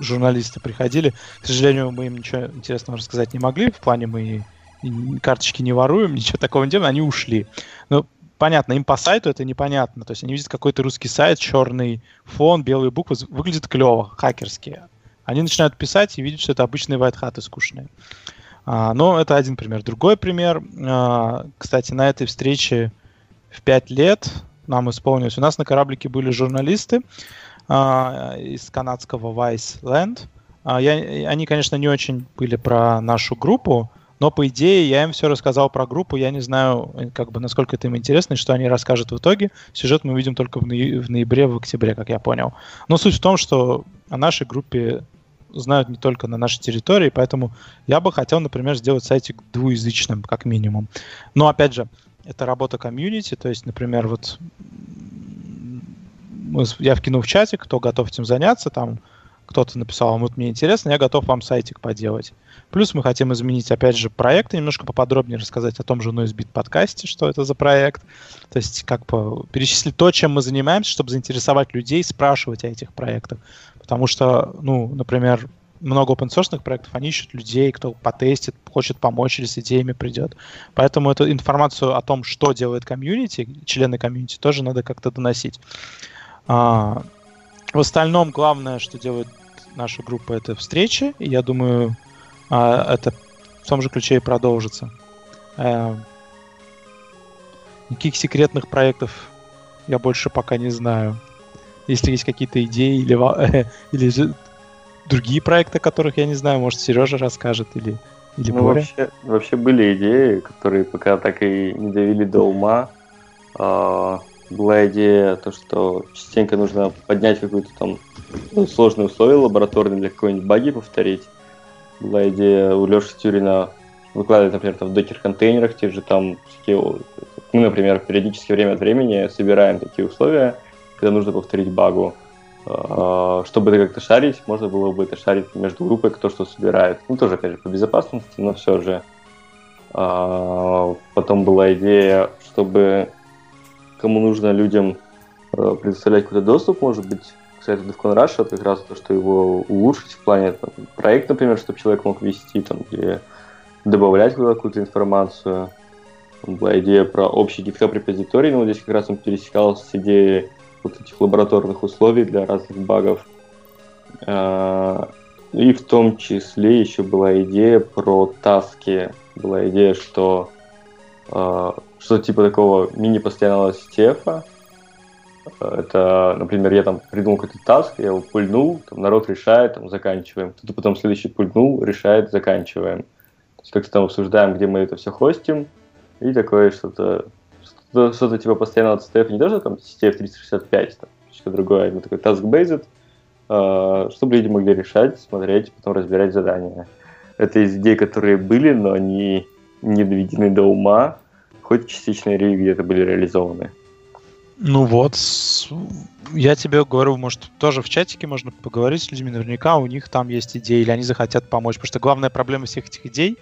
журналисты приходили. К сожалению, мы им ничего интересного рассказать не могли, в плане мы карточки не воруем, ничего такого не делаем, они ушли. Но понятно, им по сайту это непонятно. То есть они видят какой-то русский сайт, черный фон, белые буквы, выглядит клево, хакерские. Они начинают писать и видят, что это обычные вайтхаты скучные. А, но это один пример. Другой пример, а, кстати, на этой встрече в пять лет нам исполнилось. У нас на кораблике были журналисты а, из канадского Vice Land. А, я, они, конечно, не очень были про нашу группу, но, по идее, я им все рассказал про группу. Я не знаю, как бы, насколько это им интересно, и что они расскажут в итоге. Сюжет мы увидим только в, ноя- в ноябре, в октябре, как я понял. Но суть в том, что о нашей группе знают не только на нашей территории, поэтому я бы хотел, например, сделать сайтик двуязычным, как минимум. Но, опять же, это работа комьюнити, то есть, например, вот я вкину в чатик, кто готов этим заняться, там кто-то написал, вот мне интересно, я готов вам сайтик поделать. Плюс мы хотим изменить, опять же, проект, немножко поподробнее рассказать о том же NoiseBeat подкасте, что это за проект. То есть как бы перечислить то, чем мы занимаемся, чтобы заинтересовать людей, спрашивать о этих проектах. Потому что, ну, например, много open source проектов, они ищут людей, кто потестит, хочет помочь или с идеями придет. Поэтому эту информацию о том, что делает комьюнити, члены комьюнити, тоже надо как-то доносить. А, В остальном главное, что делает наша группа, это встречи. И я думаю, а, это в том же ключе и продолжится. Э, никаких секретных проектов я больше пока не знаю. Если есть какие-то идеи или, или другие проекты, о которых я не знаю, может, Сережа расскажет или, или ну, Боря? Вообще, вообще были идеи, которые пока так и не довели до ума. А, была идея, то, что частенько нужно поднять какую-то там ну, сложные условия лабораторные для какой-нибудь баги повторить. Была идея у Леши Тюрина выкладывать, например, там, в докер-контейнерах, те же там, мы, например, периодически время от времени собираем такие условия, когда нужно повторить багу. А, чтобы это как-то шарить, можно было бы это шарить между группой, кто что собирает. Ну, тоже, опять же, по безопасности, но все же. А, потом была идея, чтобы кому нужно людям э, предоставлять какой-то доступ, может быть, к сайту DevCon Russia, как раз то, что его улучшить в плане там, проект, например, чтобы человек мог вести там, или добавлять какую-то информацию. Была идея про общий GitHub репозиторий, но здесь как раз он пересекался с идеей вот этих лабораторных условий для разных багов. А, и в том числе еще была идея про таски. Была идея, что а, что типа такого мини-постоянного стефа. Это, например, я там придумал какой-то таск, я его пульнул, там народ решает, там заканчиваем. Кто-то потом следующий пульнул, решает, заканчиваем. То есть как-то там обсуждаем, где мы это все хостим, и такое что-то что-то, типа постоянного CTF, не даже там CTF 365, там, что-то другое, а такой task-based, э, чтобы люди могли решать, смотреть, потом разбирать задания. Это из идей, которые были, но они не доведены до ума, хоть частичные ревью где-то были реализованы. Ну вот, я тебе говорю, может, тоже в чатике можно поговорить с людьми, наверняка у них там есть идеи, или они захотят помочь, потому что главная проблема всех этих идей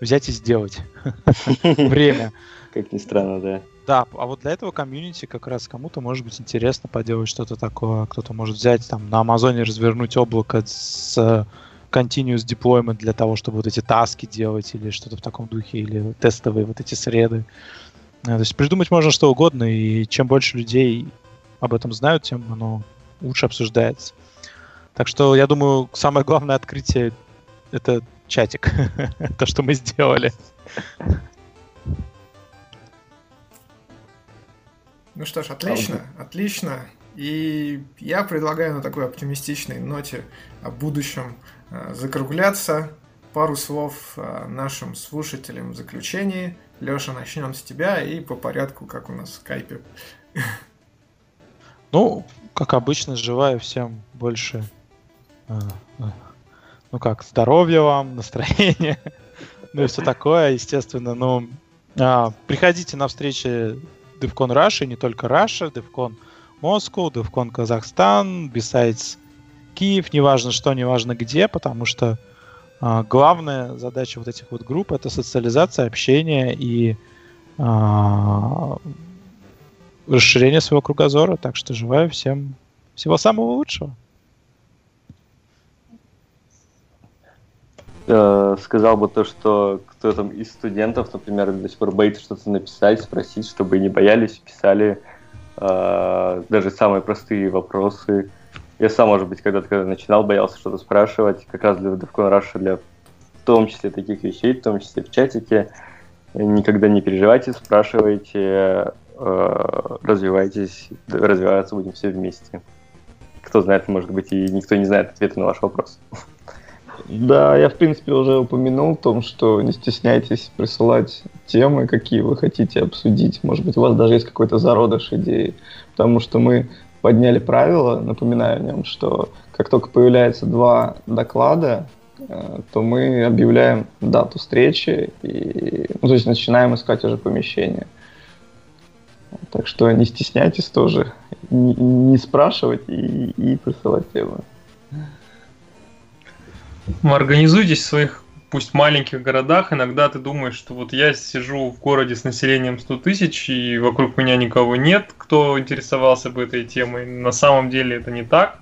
взять и сделать. Время. Как ни странно, да. Да, а вот для этого комьюнити как раз кому-то может быть интересно поделать что-то такое. Кто-то может взять там на Амазоне развернуть облако с continuous deployment для того, чтобы вот эти таски делать или что-то в таком духе, или тестовые вот эти среды. Э, то есть придумать можно что угодно, и чем больше людей об этом знают, тем оно лучше обсуждается. Так что я думаю, самое главное открытие это чатик, то, что мы сделали. Ну что ж, отлично, отлично. И я предлагаю на такой оптимистичной ноте о будущем э, закругляться. Пару слов э, нашим слушателям в заключении. Леша, начнем с тебя и по порядку, как у нас в скайпе. Ну, как обычно, желаю всем больше, э, ну как, здоровья вам, настроения, ну и все такое, естественно. Ну, а, приходите на встречи DevCon Russia, не только Russia, DevCon Moscow, DevCon Казахстан, besides Киев, неважно что, неважно где, потому что а, главная задача вот этих вот групп это социализация, общение и а, расширение своего кругозора. Так что желаю всем всего самого лучшего. Э, сказал бы то, что кто там из студентов, например, до сих пор боится что-то написать, спросить, чтобы не боялись, писали э, даже самые простые вопросы. Я сам, может быть, когда-то когда начинал, боялся что-то спрашивать, как раз для DevCon Russia, для в том числе таких вещей, в том числе в чатике. Никогда не переживайте, спрашивайте, э, развивайтесь, развиваться будем все вместе. Кто знает, может быть, и никто не знает ответа на ваш вопрос. Да, я в принципе уже упомянул о том, что не стесняйтесь присылать темы, какие вы хотите обсудить. Может быть, у вас даже есть какой-то зародыш идеи. Потому что мы подняли правило, напоминаю о нем, что как только появляется два доклада, э, то мы объявляем дату встречи и ну, то есть начинаем искать уже помещение. Так что не стесняйтесь тоже не, не спрашивать и, и присылать темы. Организуйтесь в своих пусть маленьких городах, иногда ты думаешь, что вот я сижу в городе с населением 100 тысяч, и вокруг меня никого нет, кто интересовался бы этой темой. На самом деле это не так.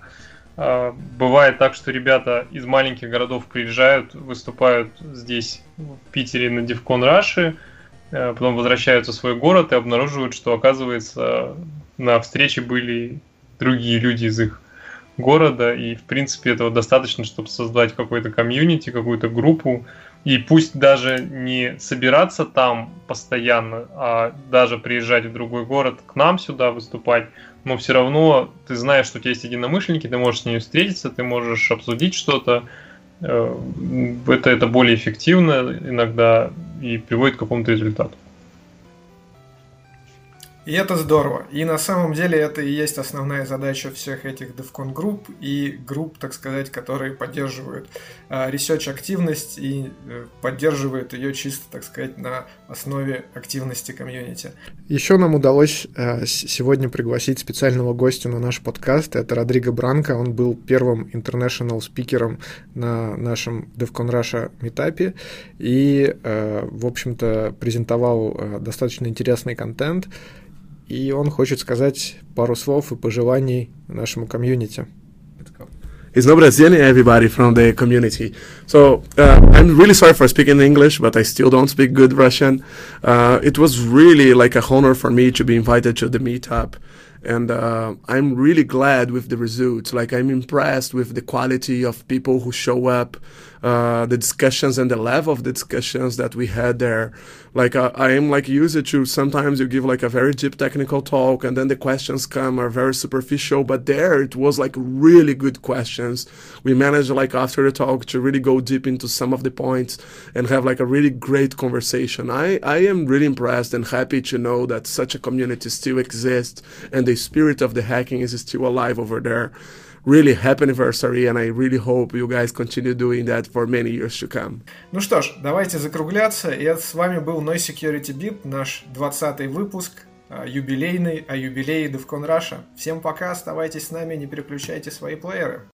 А, бывает так, что ребята из маленьких городов приезжают, выступают здесь, в Питере, на Девкон Раши, а, потом возвращаются в свой город и обнаруживают, что, оказывается, на встрече были другие люди из их города, и, в принципе, этого достаточно, чтобы создать какой-то комьюнити, какую-то группу, и пусть даже не собираться там постоянно, а даже приезжать в другой город к нам сюда выступать, но все равно ты знаешь, что у тебя есть единомышленники, ты можешь с ними встретиться, ты можешь обсудить что-то. Э, это, это более эффективно иногда и приводит к какому-то результату. И это здорово. И на самом деле это и есть основная задача всех этих DevCon групп и групп, так сказать, которые поддерживают э, research активность и э, поддерживают ее чисто, так сказать, на основе активности комьюнити. Еще нам удалось э, сегодня пригласить специального гостя на наш подкаст. Это Родриго Бранко. Он был первым international спикером на нашем DevCon Russia метапе и, э, в общем-то, презентовал достаточно интересный контент и он хочет сказать пару слов и пожеланий нашему комьюнити. It's no Brazilian, everybody from the community. So uh, I'm really sorry for speaking English, but I still don't speak good Russian. Uh, it was really like a honor for me to be invited to the meetup. and uh, I'm really glad with the results. Like I'm impressed with the quality of people who show up, uh, the discussions and the level of the discussions that we had there. Like uh, I am like used to sometimes you give like a very deep technical talk and then the questions come are very superficial, but there it was like really good questions. We managed like after the talk to really go deep into some of the points and have like a really great conversation. I I am really impressed and happy to know that such a community still exists and the spirit of the hacking is still alive over there. Really happy anniversary, and I really hope you guys continue doing that for many years to come. Ну что ж, давайте закругляться. Это с вами был Noise Security Beat, наш 20 выпуск, юбилейный, о юбилее DevCon Russia. Всем пока, оставайтесь с нами, не переключайте свои плееры.